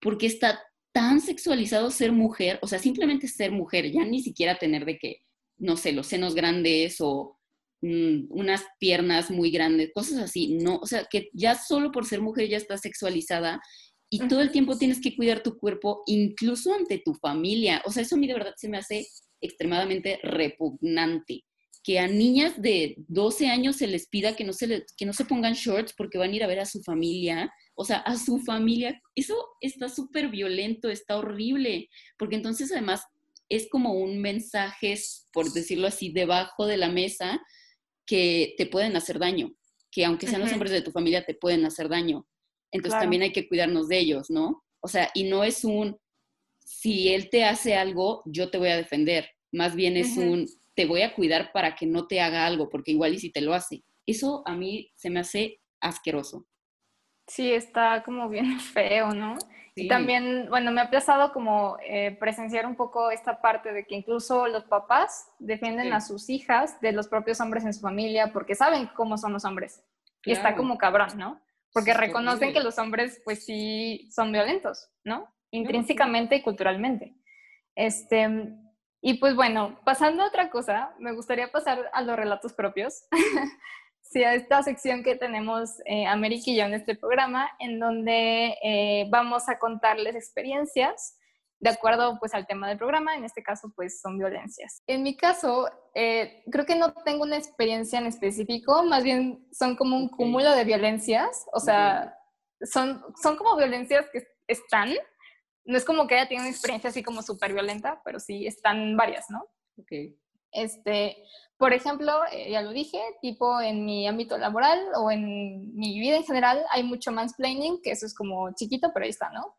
porque está tan sexualizado ser mujer, o sea, simplemente ser mujer, ya ni siquiera tener de que, no sé, los senos grandes o mm, unas piernas muy grandes, cosas así, no, o sea, que ya solo por ser mujer ya estás sexualizada y todo el tiempo tienes que cuidar tu cuerpo, incluso ante tu familia, o sea, eso a mí de verdad se me hace extremadamente repugnante que a niñas de 12 años se les pida que no se, que no se pongan shorts porque van a ir a ver a su familia, o sea, a su familia, eso está súper violento, está horrible, porque entonces además es como un mensaje, por decirlo así, debajo de la mesa que te pueden hacer daño, que aunque sean los hombres de tu familia te pueden hacer daño. Entonces también hay que cuidarnos de ellos, ¿no? O sea, y no es un, si él te hace algo, yo te voy a defender, más bien es un, te voy a cuidar para que no te haga algo, porque igual y si te lo hace. Eso a mí se me hace asqueroso. Sí, está como bien <laughs> feo, ¿no? Y también, bueno, me ha pasado como eh, presenciar un poco esta parte de que incluso los papás defienden a sus hijas de los propios hombres en su familia porque saben cómo son los hombres. Y está como cabrón, ¿no? Porque reconocen que los hombres, pues sí, son violentos, ¿no? Intrínsecamente y culturalmente. Este, y pues bueno, pasando a otra cosa, me gustaría pasar a los relatos propios. <laughs> sí, a esta sección que tenemos eh, América y yo en este programa, en donde eh, vamos a contarles experiencias de acuerdo pues al tema del programa, en este caso pues son violencias. En mi caso, eh, creo que no tengo una experiencia en específico, más bien son como un cúmulo de violencias, o sea, son, son como violencias que están, no es como que haya tenido una experiencia así como súper violenta, pero sí están varias, ¿no? Ok. Este, por ejemplo, eh, ya lo dije, tipo en mi ámbito laboral o en mi vida en general hay mucho mansplaining, que eso es como chiquito, pero ahí está, ¿no?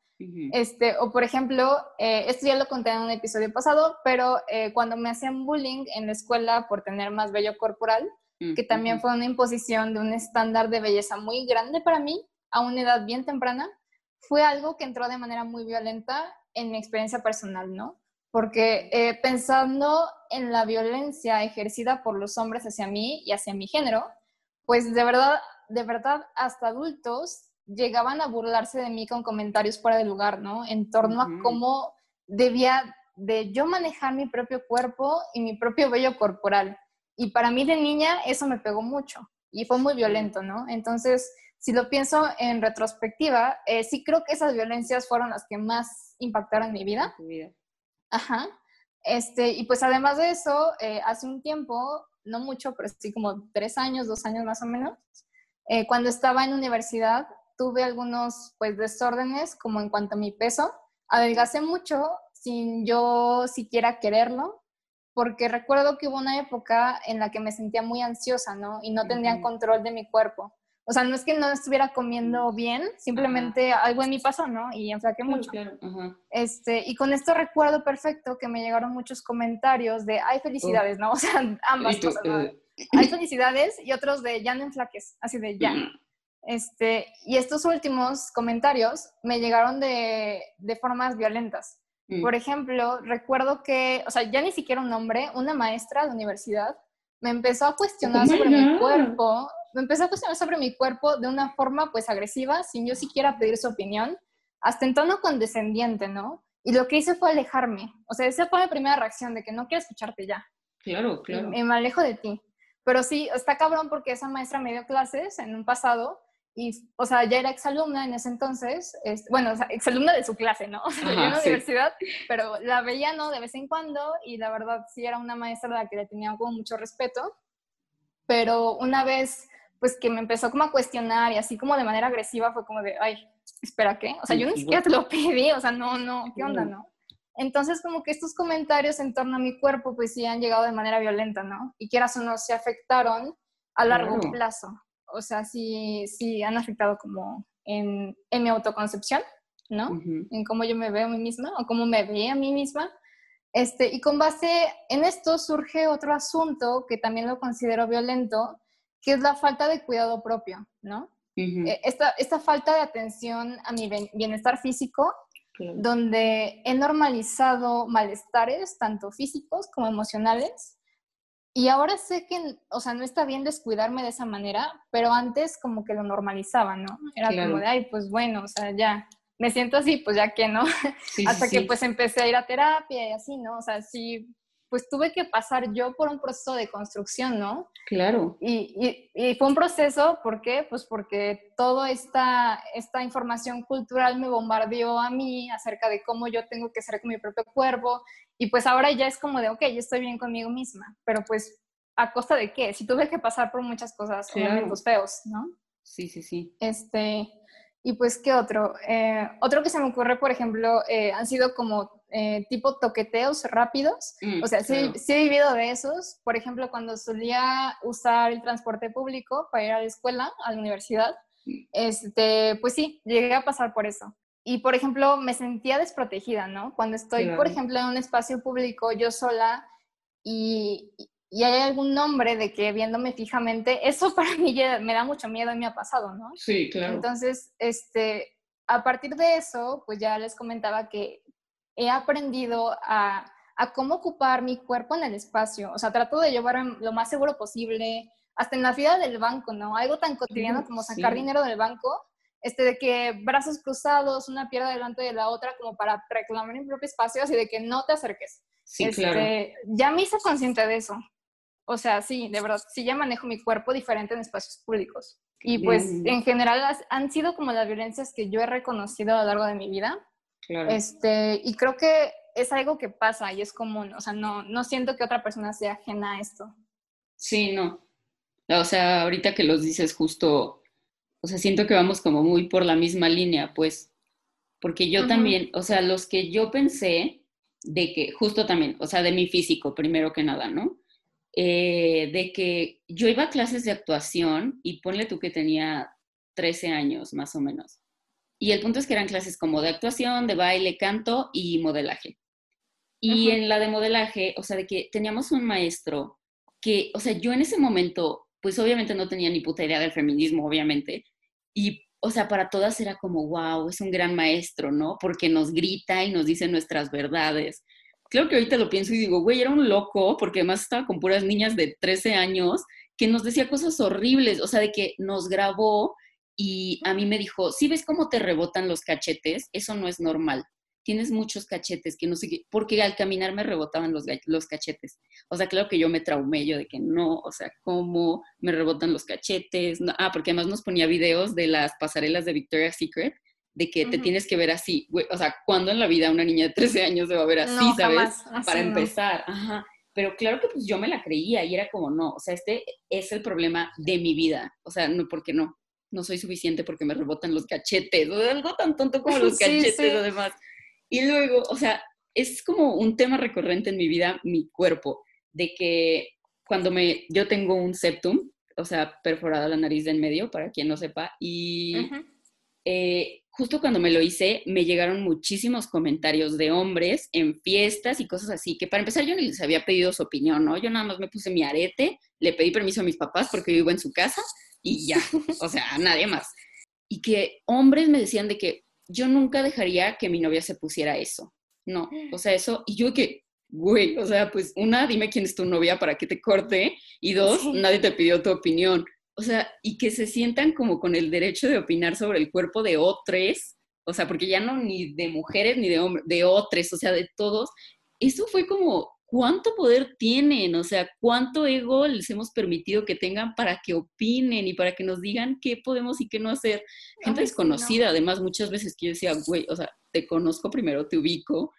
Este, o por ejemplo, eh, esto ya lo conté en un episodio pasado, pero eh, cuando me hacían bullying en la escuela por tener más vello corporal, que también fue una imposición de un estándar de belleza muy grande para mí a una edad bien temprana, fue algo que entró de manera muy violenta en mi experiencia personal, ¿no? Porque eh, pensando en la violencia ejercida por los hombres hacia mí y hacia mi género, pues de verdad, de verdad, hasta adultos llegaban a burlarse de mí con comentarios fuera de lugar, ¿no? En torno a cómo debía de yo manejar mi propio cuerpo y mi propio vello corporal. Y para mí de niña eso me pegó mucho y fue muy violento, ¿no? Entonces, si lo pienso en retrospectiva, eh, sí creo que esas violencias fueron las que más impactaron mi vida. vida. Ajá. Este, y pues además de eso, eh, hace un tiempo, no mucho, pero sí como tres años, dos años más o menos, eh, cuando estaba en universidad, tuve algunos pues desórdenes como en cuanto a mi peso. Adelgacé mucho sin yo siquiera quererlo, porque recuerdo que hubo una época en la que me sentía muy ansiosa, ¿no? Y no tenía control de mi cuerpo. O sea, no es que no estuviera comiendo bien, simplemente algo en mí pasó, ¿no? Y enflaqué mucho. Este, y con esto recuerdo perfecto que me llegaron muchos comentarios de, ay, felicidades, ¿no? <laughs> O sea, ambas cosas, ¿no? Eh, hay felicidades y otros de, ya no enflaques, así de, ya. Este, y estos últimos comentarios me llegaron de, de formas violentas. Mm. Por ejemplo, recuerdo que, o sea, ya ni siquiera un hombre, una maestra de universidad me empezó a cuestionar Oh sobre mi cuerpo, me empezó a cuestionar sobre mi cuerpo de una forma pues agresiva, sin yo siquiera pedir su opinión, hasta en tono condescendiente, ¿no? Y lo que hice fue alejarme. O sea, esa fue mi primera reacción de que no quiero escucharte ya. Claro, claro. Me, me alejo de ti. Pero sí, está cabrón porque esa maestra me dio clases en un pasado y, o sea, ya era exalumna en ese entonces, es- bueno, o sea, exalumna de su clase, ¿no? <laughs> O sea, yo en Ajá, la sí. universidad, pero la veía, ¿no? De vez en cuando y la verdad sí era una maestra a la que le tenía como mucho respeto. Pero una vez, pues que me empezó como a cuestionar y así como de manera agresiva fue como de, ay, espera, ¿qué? O sea, yo ni siquiera te lo pedí, o sea, no, no, ¿qué onda, no? Entonces, como que estos comentarios en torno a mi cuerpo, pues sí han llegado de manera violenta, ¿no? Y quieras o no, se afectaron a largo Claro. plazo. O sea, sí, sí han afectado como en, en mi autoconcepción, ¿no? Ujú. En cómo yo me veo a mí misma o cómo me veía a mí misma. Este, y con base en esto surge otro asunto que también lo considero violento, que es la falta de cuidado propio, ¿no? Ujú, Eh, Esta, esta falta de atención a mi bien- bienestar físico donde he normalizado malestares, tanto físicos como emocionales. Y ahora sé que, o sea, no está bien descuidarme de esa manera, pero antes como que lo normalizaba, ¿no? Era Claro. como de, ay, pues bueno, o sea, ya, me siento así, pues ya que no. Sí, <laughs> sí, Hasta que sí. pues empecé a ir a terapia y así, ¿no? O sea, sí, pues tuve que pasar yo por un proceso de construcción, ¿no? Claro. Y, y- y fue un proceso, ¿por qué? Pues porque toda esta, esta información cultural me bombardeó a mí acerca de cómo yo tengo que ser con mi propio cuerpo. Y pues ahora ya es como de, ok, yo estoy bien conmigo misma, pero pues ¿a costa de qué? Si tuve que pasar por muchas cosas, Claro. momentos feos, ¿no? Sí, sí, sí. Este, y pues, ¿qué otro? Eh, otro que se me ocurre, por ejemplo, eh, han sido como eh, tipo toqueteos rápidos. Mm, O sea, sí, claro. sí he vivido de esos. Por ejemplo, cuando solía usar el transporte público para ir a la escuela, a la universidad, Mm. este, pues sí, llegué a pasar por eso. Y, por ejemplo, me sentía desprotegida, ¿no? Cuando estoy, por Claro. ejemplo, en un espacio público, yo sola, y, y hay algún nombre de que viéndome fijamente, eso <laughs> para mí ya me da mucho miedo y me ha pasado, ¿no? Sí, claro. Entonces, este, a partir de eso, pues ya les comentaba que he aprendido a, a cómo ocupar mi cuerpo en el espacio. O sea, trato de llevar lo más seguro posible, hasta en la fila del banco, ¿no? Algo tan cotidiano como sacar sí. dinero del banco, este, de que brazos cruzados, una pierna delante de la otra, como para reclamar mi propio espacio, así de que no te acerques. Sí, Este, claro. Ya me hice consciente de eso. O sea, sí, de verdad, sí ya manejo mi cuerpo diferente en espacios públicos. Y pues Mm. en general han sido como las violencias que yo he reconocido a lo largo de mi vida. Claro. Este, y creo que es algo que pasa y es común. O sea, no, no siento que otra persona sea ajena a esto. Sí, no. O sea, ahorita que los dices justo, o sea, siento que vamos como muy por la misma línea, pues, porque yo también, o sea, los que yo pensé de que, justo también, o sea, de mi físico, primero que nada, ¿no? Eh, de que yo iba a clases de actuación y ponle tú que tenía 13 años, más o menos. Y el punto es que eran clases como de actuación, de baile, canto y modelaje. Y en la de modelaje, o sea, de que teníamos un maestro que, o sea, yo en ese momento, pues obviamente no tenía ni puta idea del feminismo, obviamente. Y, o sea, para todas era como, wow, es un gran maestro, ¿no? Porque nos grita y nos dice nuestras verdades. Creo que ahorita lo pienso y digo, güey, era un loco, porque además estaba con puras niñas de 13 años que nos decía cosas horribles, o sea, de que nos grabó y a mí me dijo, si ves cómo te rebotan los cachetes, eso no es normal. Tienes muchos cachetes que no sé qué, porque al caminar me rebotaban los, los cachetes. O sea, claro que yo me traumé, yo de que no, o sea, ¿cómo me rebotan los cachetes? No, ah, porque además nos ponía videos de las pasarelas de Victoria's Secret, de que te tienes que ver así, o sea, ¿cuándo en la vida una niña de 13 años se va a ver así, No, sabes? así Para no. empezar, ajá. Pero claro que pues yo me la creía y era como, no, o sea, este es el problema de mi vida, o sea, no, porque no, no soy suficiente porque me rebotan los cachetes, o algo tan tonto como los <laughs> Sí, cachetes, sí. además. Y luego, o sea, es como un tema recurrente en mi vida, mi cuerpo, de que cuando me, yo tengo un septum, o sea, perforada la nariz de en medio, para quien no sepa, y Ujú. eh, justo cuando me lo hice, me llegaron muchísimos comentarios de hombres en fiestas y cosas así, que para empezar yo ni les había pedido su opinión, ¿no? Yo nada más me puse mi arete, le pedí permiso a mis papás porque vivo en su casa y ya, o sea, nadie más. y que hombres me decían de que yo nunca dejaría que mi novia se pusiera eso. No, o sea, eso, y yo que, güey, o sea, pues una, dime quién es tu novia para que te corte, y dos, nadie te pidió tu opinión. O sea, y que se sientan como con el derecho de opinar sobre el cuerpo de otros, o sea, porque ya no ni de mujeres ni de hombres, de otros, o sea, de todos. Eso fue como, ¿cuánto poder tienen? O sea, ¿cuánto ego les hemos permitido que tengan para que opinen y para que nos digan qué podemos y qué no hacer? Gente desconocida, además, muchas veces que yo decía, güey, o sea, te conozco primero, te ubico.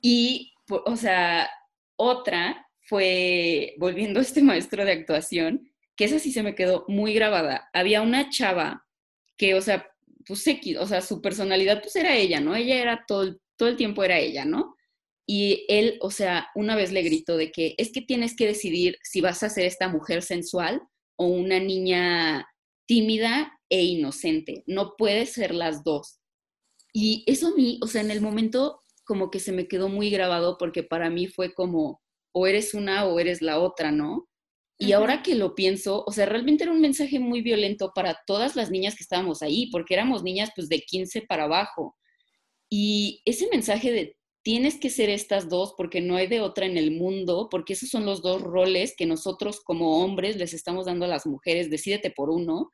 Y, o sea, otra fue, volviendo a este maestro de actuación, que esa sí se me quedó muy grabada. Había una chava que, o sea, pues o sea, su personalidad pues era ella, ¿no? Ella era todo, todo el tiempo era ella, ¿no? Y él, o sea, una vez le gritó de que es que tienes que decidir si vas a ser esta mujer sensual o una niña tímida e inocente. No puedes ser las dos. Y eso a mí, o sea, en el momento como que se me quedó muy grabado porque para mí fue como, o eres una o eres la otra, ¿no? Y ahora que lo pienso, o sea, realmente era un mensaje muy violento para todas las niñas que estábamos ahí, porque éramos niñas pues de 15 para abajo. Y ese mensaje de tienes que ser estas dos porque no hay de otra en el mundo, porque esos son los dos roles que nosotros como hombres les estamos dando a las mujeres, decídete por uno,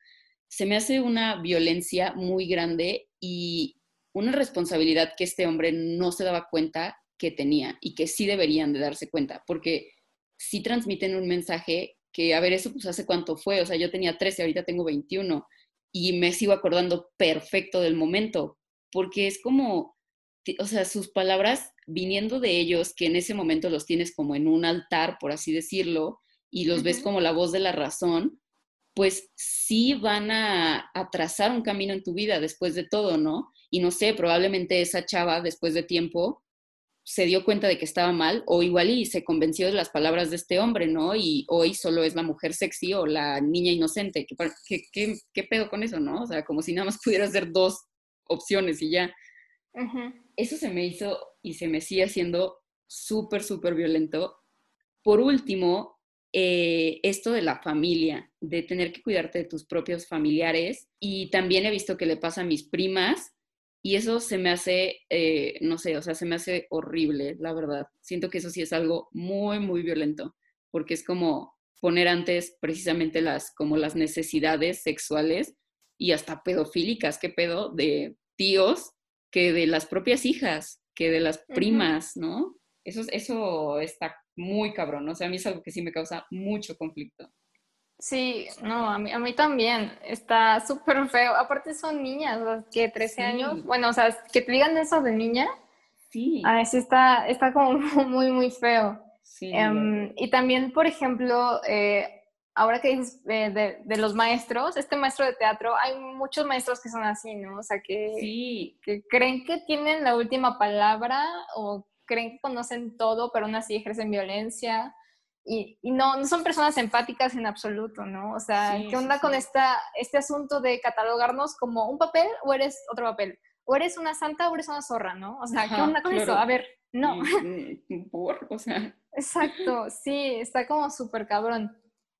se me hace una violencia muy grande y una responsabilidad que este hombre no se daba cuenta que tenía y que sí deberían de darse cuenta, porque sí transmiten un mensaje que, a ver, eso pues hace cuánto fue, o sea, yo tenía 13, ahorita tengo 21 y me sigo acordando perfecto del momento, porque es como, o sea, sus palabras viniendo de ellos, que en ese momento los tienes como en un altar, por así decirlo, y los ves como la voz de la razón, pues sí van a, a, trazar un camino en tu vida después de todo, ¿no? Y no sé, probablemente esa chava después de tiempo se dio cuenta de que estaba mal o igual y se convenció de las palabras de este hombre, ¿no? Y hoy solo es la mujer sexy o la niña inocente. ¿Qué, qué, qué, pedo con eso, no? O sea, como si nada más <laughs> pudiera ser dos opciones y ya. Eso se me hizo y se me sigue haciendo súper, súper violento. Por último, eh, esto de la familia, de tener que cuidarte de tus propios familiares. Y también he visto que le pasa a mis primas y eso se me hace, eh, no sé, o sea, se me hace horrible, la verdad. Siento que eso sí es algo muy, muy violento, porque es como poner antes precisamente las, como las necesidades sexuales y hasta pedofílicas, qué pedo, de tíos, que de las propias hijas, que de las primas, ¿no? Eso, eso está muy cabrón, o sea, a mí es algo que sí me causa mucho conflicto. Sí, no, a mí, a mí también. Está súper feo. Aparte son niñas, que 13 años. Bueno, o sea, que te digan eso de niña. Sí. A veces está, está como <laughs> muy, muy feo. Sí. Em, y también, por ejemplo, eh, ahora que dices eh, de, de, los maestros, este maestro de teatro, hay muchos maestros que son así, ¿no? O sea, que, que creen que tienen la última palabra o creen que conocen todo, pero aún así ejercen violencia y, no, no son personas empáticas en absoluto, ¿no? O sea, ¿qué onda con esta, este asunto de catalogarnos como un papel o eres otro papel? O eres una santa o eres una zorra, ¿no? O sea, ¿qué onda con eso? A ver, no. Por, o sea. <laughs> Exacto, sí, está como súper cabrón.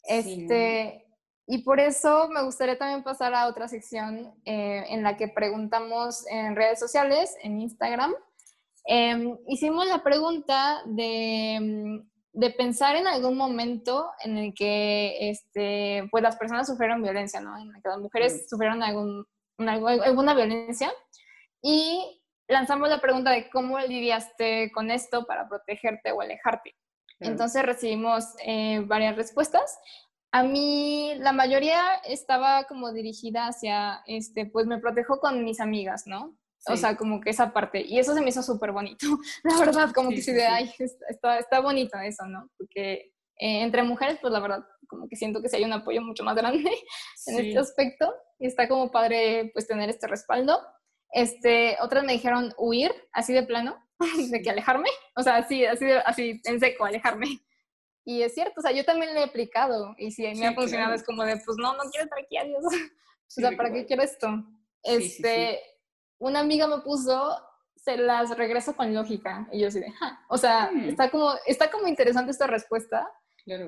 Este, y por eso me gustaría también pasar a otra sección eh, en la que preguntamos en redes sociales, en Instagram. Em, hicimos la pregunta de de pensar en algún momento en el que este, pues las personas sufrieron violencia, ¿no? En el que las mujeres sufrieron algún, alguna violencia. Y lanzamos la pregunta de cómo lidiaste con esto para protegerte o alejarte. Entonces recibimos eh, varias respuestas. A mí la mayoría estaba como dirigida hacia, este, pues me protejo con mis amigas, ¿no? O sea, como que esa parte. Y eso se me hizo súper bonito. <laughs> La verdad, como que sí, de, ay, está, está bonito eso, ¿no? Porque eh, entre mujeres, pues la verdad, como que siento que sí hay un apoyo mucho más grande <laughs> en este aspecto. Y está como padre, pues, tener este respaldo. Este, otras me dijeron huir, así de plano, <laughs> de que alejarme. O sea, así, así, así en seco, alejarme. Y es cierto, o sea, yo también lo he aplicado. Y si me ha funcionado, es como de, pues no, no quiero estar aquí, adiós. <laughs> o sea, ¿para qué quiero esto? Este una amiga me puso, se las regreso con lógica. Y yo así de, o sea, hmm. está, como, está como interesante esta respuesta.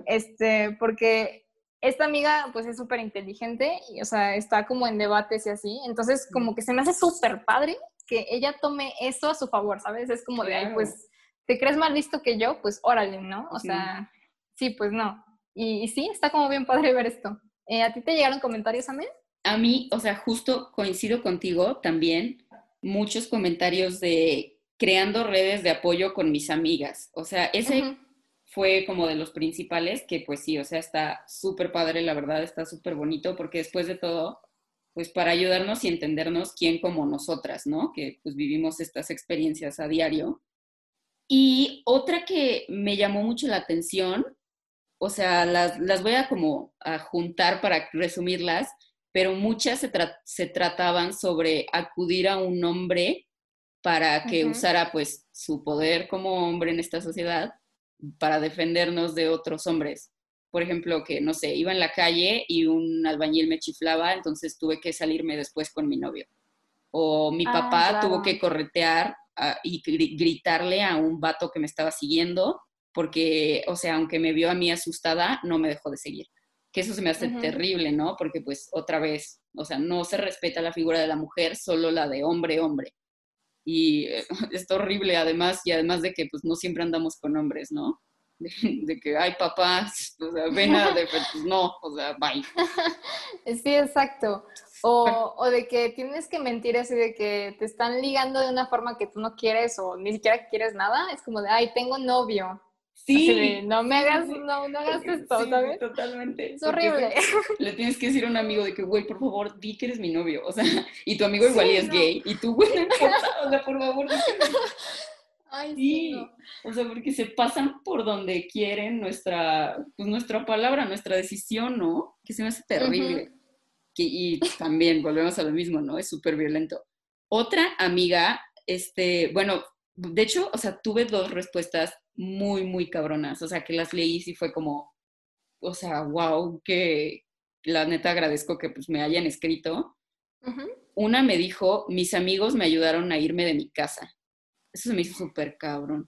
Este, porque esta amiga pues es súper inteligente y, o sea, está como en debates y así. Entonces, como que se me hace súper padre que ella tome eso a su favor, ¿sabes? Es como de, ay, pues, ¿te crees más listo que yo? Pues órale, ¿no? O sea, sí, pues no. Y, sí, está como bien padre ver esto. Eh, ¿A ti te llegaron comentarios, Amel? A mí, o sea, justo coincido contigo también, muchos comentarios de creando redes de apoyo con mis amigas. O sea, ese fue como de los principales, que pues sí, o sea, está súper padre, la verdad, está súper bonito, porque después de todo, pues para ayudarnos y entendernos quién como nosotras, ¿no? Que pues vivimos estas experiencias a diario. Y otra que me llamó mucho la atención, o sea, las, las voy a como a juntar para resumirlas, pero muchas se, se trataban sobre acudir a un hombre para que usara pues su poder como hombre en esta sociedad para defendernos de otros hombres. Por ejemplo, que no sé, iba en la calle y un albañil me chiflaba, entonces tuve que salirme después con mi novio. O mi ah, papá tuvo que corretear y gritarle a un vato que me estaba siguiendo, porque, o sea, aunque me vio a mí asustada, no me dejó de seguir. Que eso se me hace terrible, ¿no? Porque pues otra vez, o sea, no se respeta la figura de la mujer, solo la de hombre-hombre y eh, <laughs> es horrible además, y además de que pues no siempre andamos con hombres, ¿no? De, que, ay, papás, o sea, ven a, de, pues no, o sea, bye. <laughs> Sí, exacto. O, o, de que tienes que mentir así de que te están ligando de una forma que tú no quieres o ni siquiera quieres nada, es como de, ay, tengo novio. Sí. no me hagas, no, no hagas esto, sí, ¿sabes? Totalmente. Es horrible. <laughs> Le tienes que decir a un amigo de que, güey, por favor, di que eres mi novio. O sea, y tu amigo igual y es gay. Y tú, güey, no importa. O sea, por favor, <laughs> Ay, sí. O sea, porque se pasan por donde quieren nuestra, pues, nuestra palabra, nuestra decisión, ¿no? Que se me hace terrible. que, y también volvemos a lo mismo, ¿no? Es súper violento. Otra amiga, este, bueno, de hecho, o sea, tuve dos respuestas muy, muy cabronas. O sea, que las leí y fue como, o sea, wow, que la neta agradezco que pues me hayan escrito. Una me dijo, mis amigos me ayudaron a irme de mi casa. Eso se me hizo súper cabrón.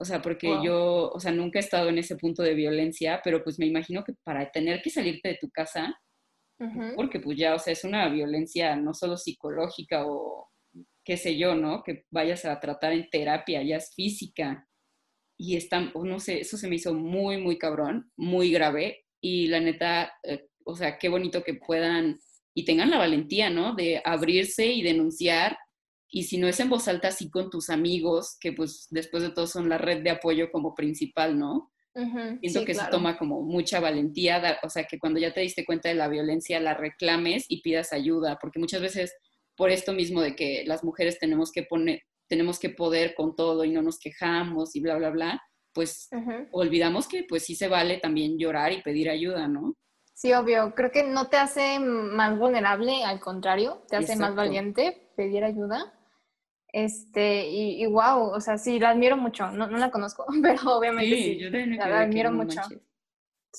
O sea, porque yo, o sea, nunca he estado en ese punto de violencia, pero pues me imagino que para tener que salirte de tu casa, porque pues ya, o sea, es una violencia no solo psicológica o qué sé yo, ¿no? Que vayas a tratar en terapia, ya es física y están, no sé, eso se me hizo muy, muy cabrón, muy grave. Y la neta, eh, o sea, qué bonito que puedan y tengan la valentía, ¿no? De abrirse y denunciar. Y si no es en voz alta, sí con tus amigos, que pues después de todo son la red de apoyo como principal, ¿no? Siento que se toma como mucha valentía, o sea, que cuando ya te diste cuenta de la violencia, la reclames y pidas ayuda, porque muchas veces por esto mismo de que las mujeres tenemos que poner, tenemos que poder con todo y no nos quejamos y bla, bla, bla, pues olvidamos que pues sí se vale también llorar y pedir ayuda, ¿no? Sí, obvio. Creo que no te hace más vulnerable, al contrario, te hace más valiente pedir ayuda. Este, y, y, wow, o sea, sí, la admiro mucho. No, no la conozco, <laughs> pero obviamente sí. Yo la, admiro mucho.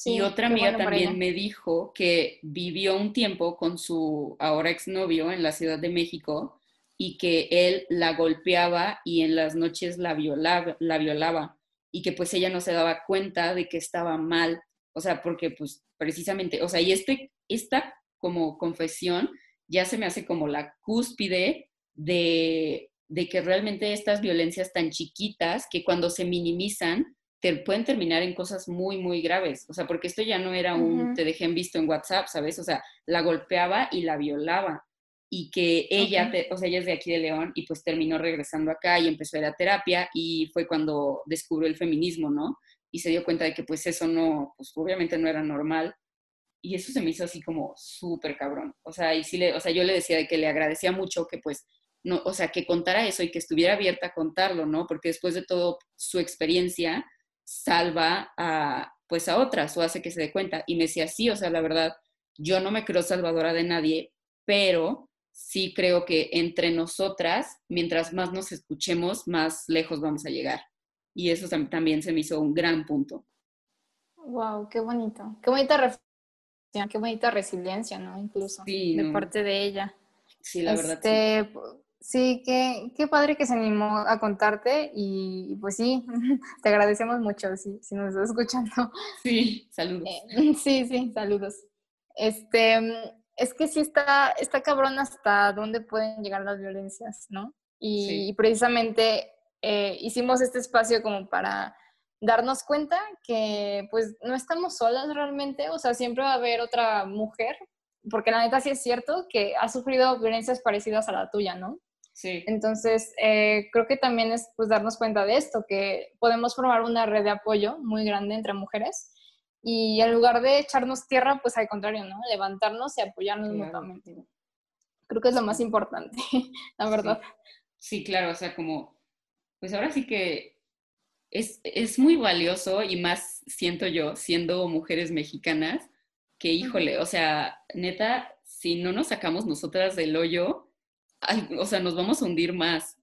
y otra amiga también me dijo que vivió un tiempo con su ahora exnovio en la Ciudad de México y que él la golpeaba y en las noches la violaba, la violaba y que pues ella no se daba cuenta de que estaba mal, o sea, porque pues precisamente, o sea, y este, esta como confesión ya se me hace como la cúspide de, de que realmente estas violencias tan chiquitas que cuando se minimizan te pueden terminar en cosas muy, muy graves. O sea, porque esto ya no era un te dejé en visto en WhatsApp, ¿sabes? O sea, la golpeaba y la violaba y que ella, o sea, ella es de aquí de León y pues terminó regresando acá y empezó a ir a terapia y fue cuando descubrió el feminismo, ¿no? Y se dio cuenta de que pues eso no, pues obviamente no era normal y eso se me hizo así como súper cabrón. O sea, y sí le, o sea, yo le decía de que le agradecía mucho que pues, no, o sea, que contara eso y que estuviera abierta a contarlo, ¿no? Porque después de todo su experiencia salva a, pues a otras o hace que se dé cuenta. Y me decía, sí, o sea, la verdad, yo no me creo salvadora de nadie, pero sí creo que entre nosotras, mientras más nos escuchemos, más lejos vamos a llegar. Y eso también se me hizo un gran punto. Wow, qué bonito. Qué bonita reflexión, qué bonita resiliencia, ¿no? Incluso de parte de ella. Sí, la verdad. Este, Sí, qué, qué padre que se animó a contarte y pues sí, <laughs> te agradecemos mucho si, si nos estás escuchando. <laughs> Sí, saludos. Eh, <laughs> sí, sí, saludos. Este, es que sí está, está cabrón hasta dónde pueden llegar las violencias, ¿no? Y, precisamente eh, hicimos este espacio como para darnos cuenta que pues no estamos solas realmente, o sea, siempre va a haber otra mujer, porque la neta sí es cierto que ha sufrido violencias parecidas a la tuya, ¿no? Sí. Entonces, eh, creo que también es pues darnos cuenta de esto, que podemos formar una red de apoyo muy grande entre mujeres y en lugar de echarnos tierra, pues al contrario, ¿no? Levantarnos y apoyarnos mutuamente. Creo que es lo más importante, <laughs> la verdad. Sí. claro, o sea, como, pues ahora sí que es, es muy valioso y más siento yo, siendo mujeres mexicanas, que híjole, o sea, neta, si no nos sacamos nosotras del hoyo, o sea, nos vamos a hundir más,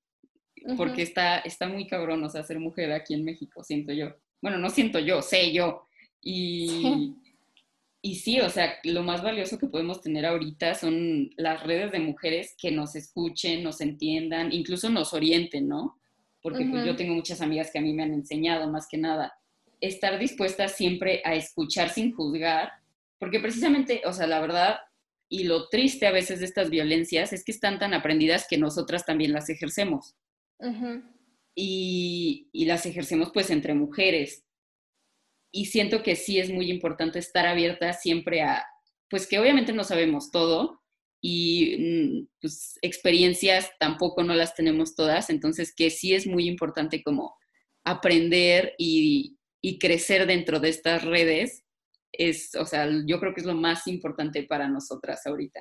porque está, está muy cabrón, o sea, ser mujer aquí en México, siento yo. Bueno, no siento yo, sé yo. Y, <laughs> y sí, o sea, lo más valioso que podemos tener ahorita son las redes de mujeres que nos escuchen, nos entiendan, incluso nos orienten, ¿no? Porque pues, yo tengo muchas amigas que a mí me han enseñado más que nada. Estar dispuesta siempre a escuchar sin juzgar, porque precisamente, o sea, la verdad, y lo triste a veces de estas violencias es que están tan aprendidas que nosotras también las ejercemos. y, y, las ejercemos pues entre mujeres. Y siento que sí es muy importante estar abierta siempre a, pues que obviamente no sabemos todo y mm, pues experiencias tampoco no las tenemos todas, entonces que sí es muy importante como aprender y, y crecer dentro de estas redes es, o sea, yo creo que es lo más importante para nosotras ahorita.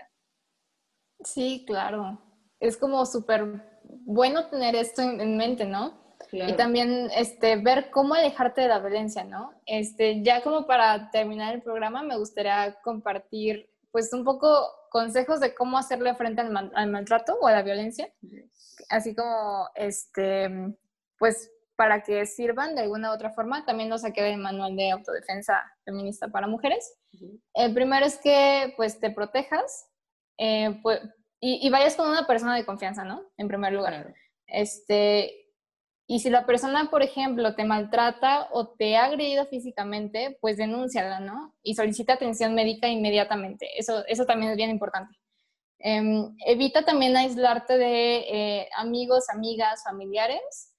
Sí, claro. Es como súper bueno tener esto en mente, ¿no? Y también este, ver cómo alejarte de la violencia, ¿no? Este, ya como para terminar el programa, me gustaría compartir pues un poco consejos de cómo hacerle frente al, al maltrato o a la violencia. Así como, este, pues para que sirvan de alguna u otra forma. También lo saqué del manual de autodefensa feminista para mujeres. El primero es que pues te protejas eh, pues, y, vayas con una persona de confianza, ¿no? En primer lugar. Este, y si la persona, por ejemplo, te maltrata o te ha agredido físicamente, pues denúnciala, ¿no? Y solicita atención médica inmediatamente. Eso, eso también es bien importante. Em, evita también aislarte de eh, amigos, amigas, familiares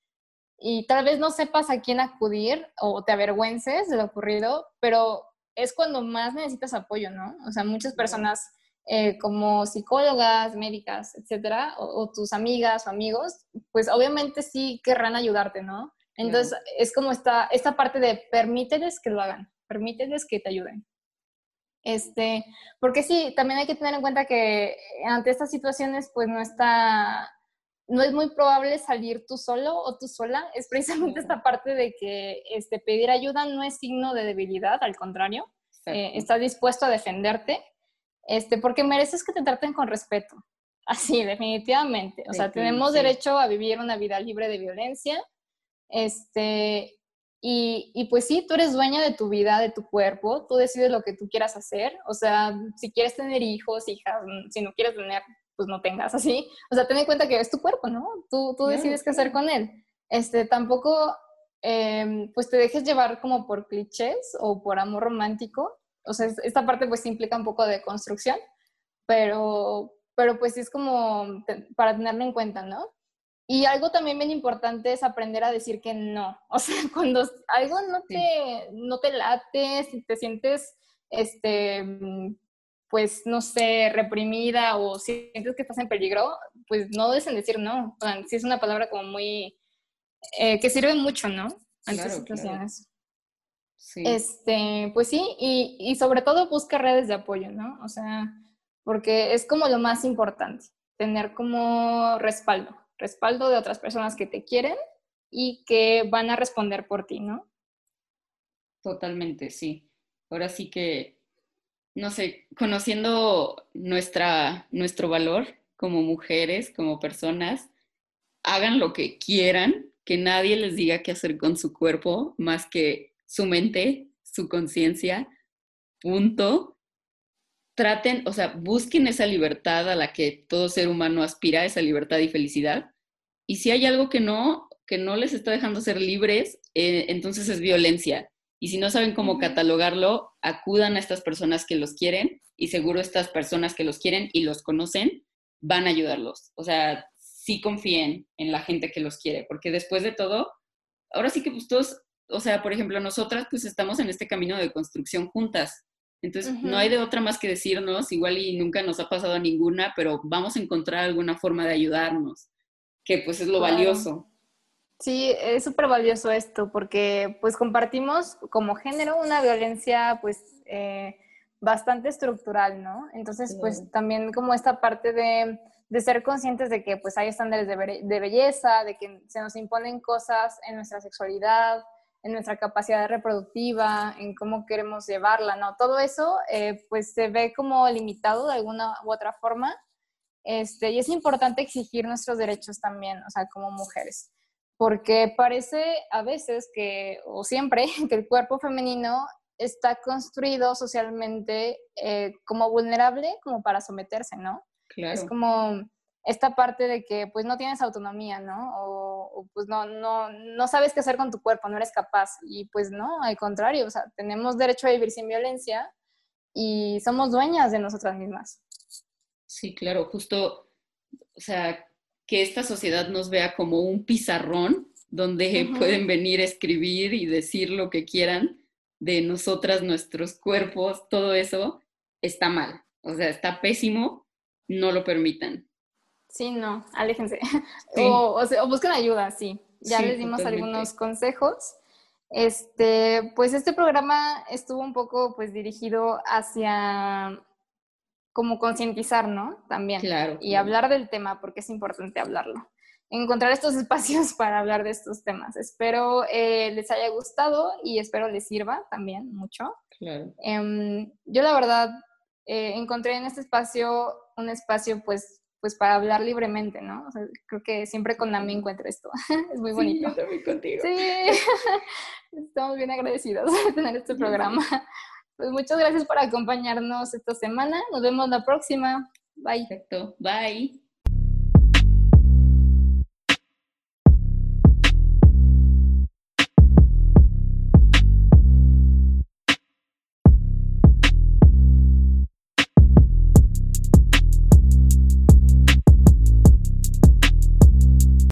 y tal vez no sepas a quién acudir o te avergüences de lo ocurrido, pero es cuando más necesitas apoyo, ¿no? O sea, muchas personas eh, como psicólogas, médicas, etcétera, o, tus amigas o amigos, pues obviamente sí querrán ayudarte, ¿no? Entonces es como esta, esta parte de permíteles que lo hagan, permíteles que te ayuden. Este, porque sí, también hay que tener en cuenta que ante estas situaciones, pues no está no es muy probable salir tú solo o tú sola. Es precisamente esta parte de que este, pedir ayuda no es signo de debilidad, al contrario, eh, estás dispuesto a defenderte, este, porque mereces que te traten con respeto. <laughs> Así, definitivamente. O sea, tenemos derecho a vivir una vida libre de violencia. Este, y, y, pues sí, tú eres dueña de tu vida, de tu cuerpo, tú decides lo que tú quieras hacer. O sea, si quieres tener hijos, hijas, si no quieres tener, pues no tengas así. O sea, ten en cuenta que es tu cuerpo, ¿no? Tú, tú decides qué hacer con él. Este, tampoco, em, pues te dejes llevar como por clichés o por amor romántico. O sea, esta parte pues implica un poco de construcción, pero, pero pues es como para tenerlo en cuenta, ¿no? Y algo también bien importante es aprender a decir que no. O sea, <laughs> cuando algo no te, no te late, si te sientes este, pues, no sé, reprimida o sientes que estás en peligro, pues no deben decir no. O sea, sí es una palabra como muy, eh, que sirve mucho, ¿no? Ante situaciones. Sí. Este, pues sí, y, y sobre todo busca redes de apoyo, ¿no? O sea, porque es como lo más importante, tener como respaldo, respaldo de otras personas que te quieren y que van a responder por ti, ¿no? Totalmente, sí. Ahora sí que no sé, conociendo nuestra, nuestro valor como mujeres, como personas, hagan lo que quieran, que nadie les diga qué hacer con su cuerpo más que su mente, su conciencia, punto. traten, o sea, busquen esa libertad a la que todo ser humano aspira, esa libertad y felicidad. Y si hay algo que no, que no les está dejando ser libres, eh, entonces es violencia. Y si no saben cómo catalogarlo, acudan a estas personas que los quieren y seguro estas personas que los quieren y los conocen van a ayudarlos. O sea, sí confíen en la gente que los quiere, porque después de todo, ahora sí que pues todos, o sea, por ejemplo, nosotras pues estamos en este camino de construcción juntas. Entonces, no hay de otra más que decirnos, igual y nunca nos ha pasado ninguna, pero vamos a encontrar alguna forma de ayudarnos, que pues es lo valioso. Sí, es súper valioso esto porque pues compartimos como género una violencia pues eh, bastante estructural, ¿no? Entonces pues también como esta parte de, de, ser conscientes de que pues hay estándares de, de, belleza, de que se nos imponen cosas en nuestra sexualidad, en nuestra capacidad reproductiva, en cómo queremos llevarla, ¿no? Todo eso eh, pues se ve como limitado de alguna u otra forma. Este, y es importante exigir nuestros derechos también, o sea, como mujeres porque parece a veces que, o siempre, <laughs> que el cuerpo femenino está construido socialmente eh, como vulnerable, como para someterse, ¿no? Claro. Es como esta parte de que pues no tienes autonomía, ¿no? O, pues no, no, no sabes qué hacer con tu cuerpo, no eres capaz. Y pues no, al contrario, o sea, tenemos derecho a vivir sin violencia y somos dueñas de nosotras mismas. Sí, claro, justo, o sea, que esta sociedad nos vea como un pizarrón donde pueden venir a escribir y decir lo que quieran de nosotras, nuestros cuerpos, todo eso, está mal. O sea, está pésimo, no lo permitan. Sí, no, aléjense. O, busquen ayuda, sí. Ya les dimos algunos consejos. Este, pues este programa estuvo un poco pues dirigido hacia como concientizar, ¿no? También. Claro. Y hablar del tema, porque es importante hablarlo. Encontrar estos <laughs> espacios para hablar de estos temas. Espero eh, les haya gustado y espero les sirva también mucho. Claro. Em, yo la verdad eh, encontré en este espacio un espacio pues pues para hablar libremente, ¿no? creo que siempre con Nami encuentro esto. <laughs> es muy bonito. Sí, también contigo. Sí, <laughs> estamos bien agradecidos de tener este programa. Pues muchas gracias por acompañarnos esta semana. Nos vemos la próxima. Bye. Perfecto. Bye.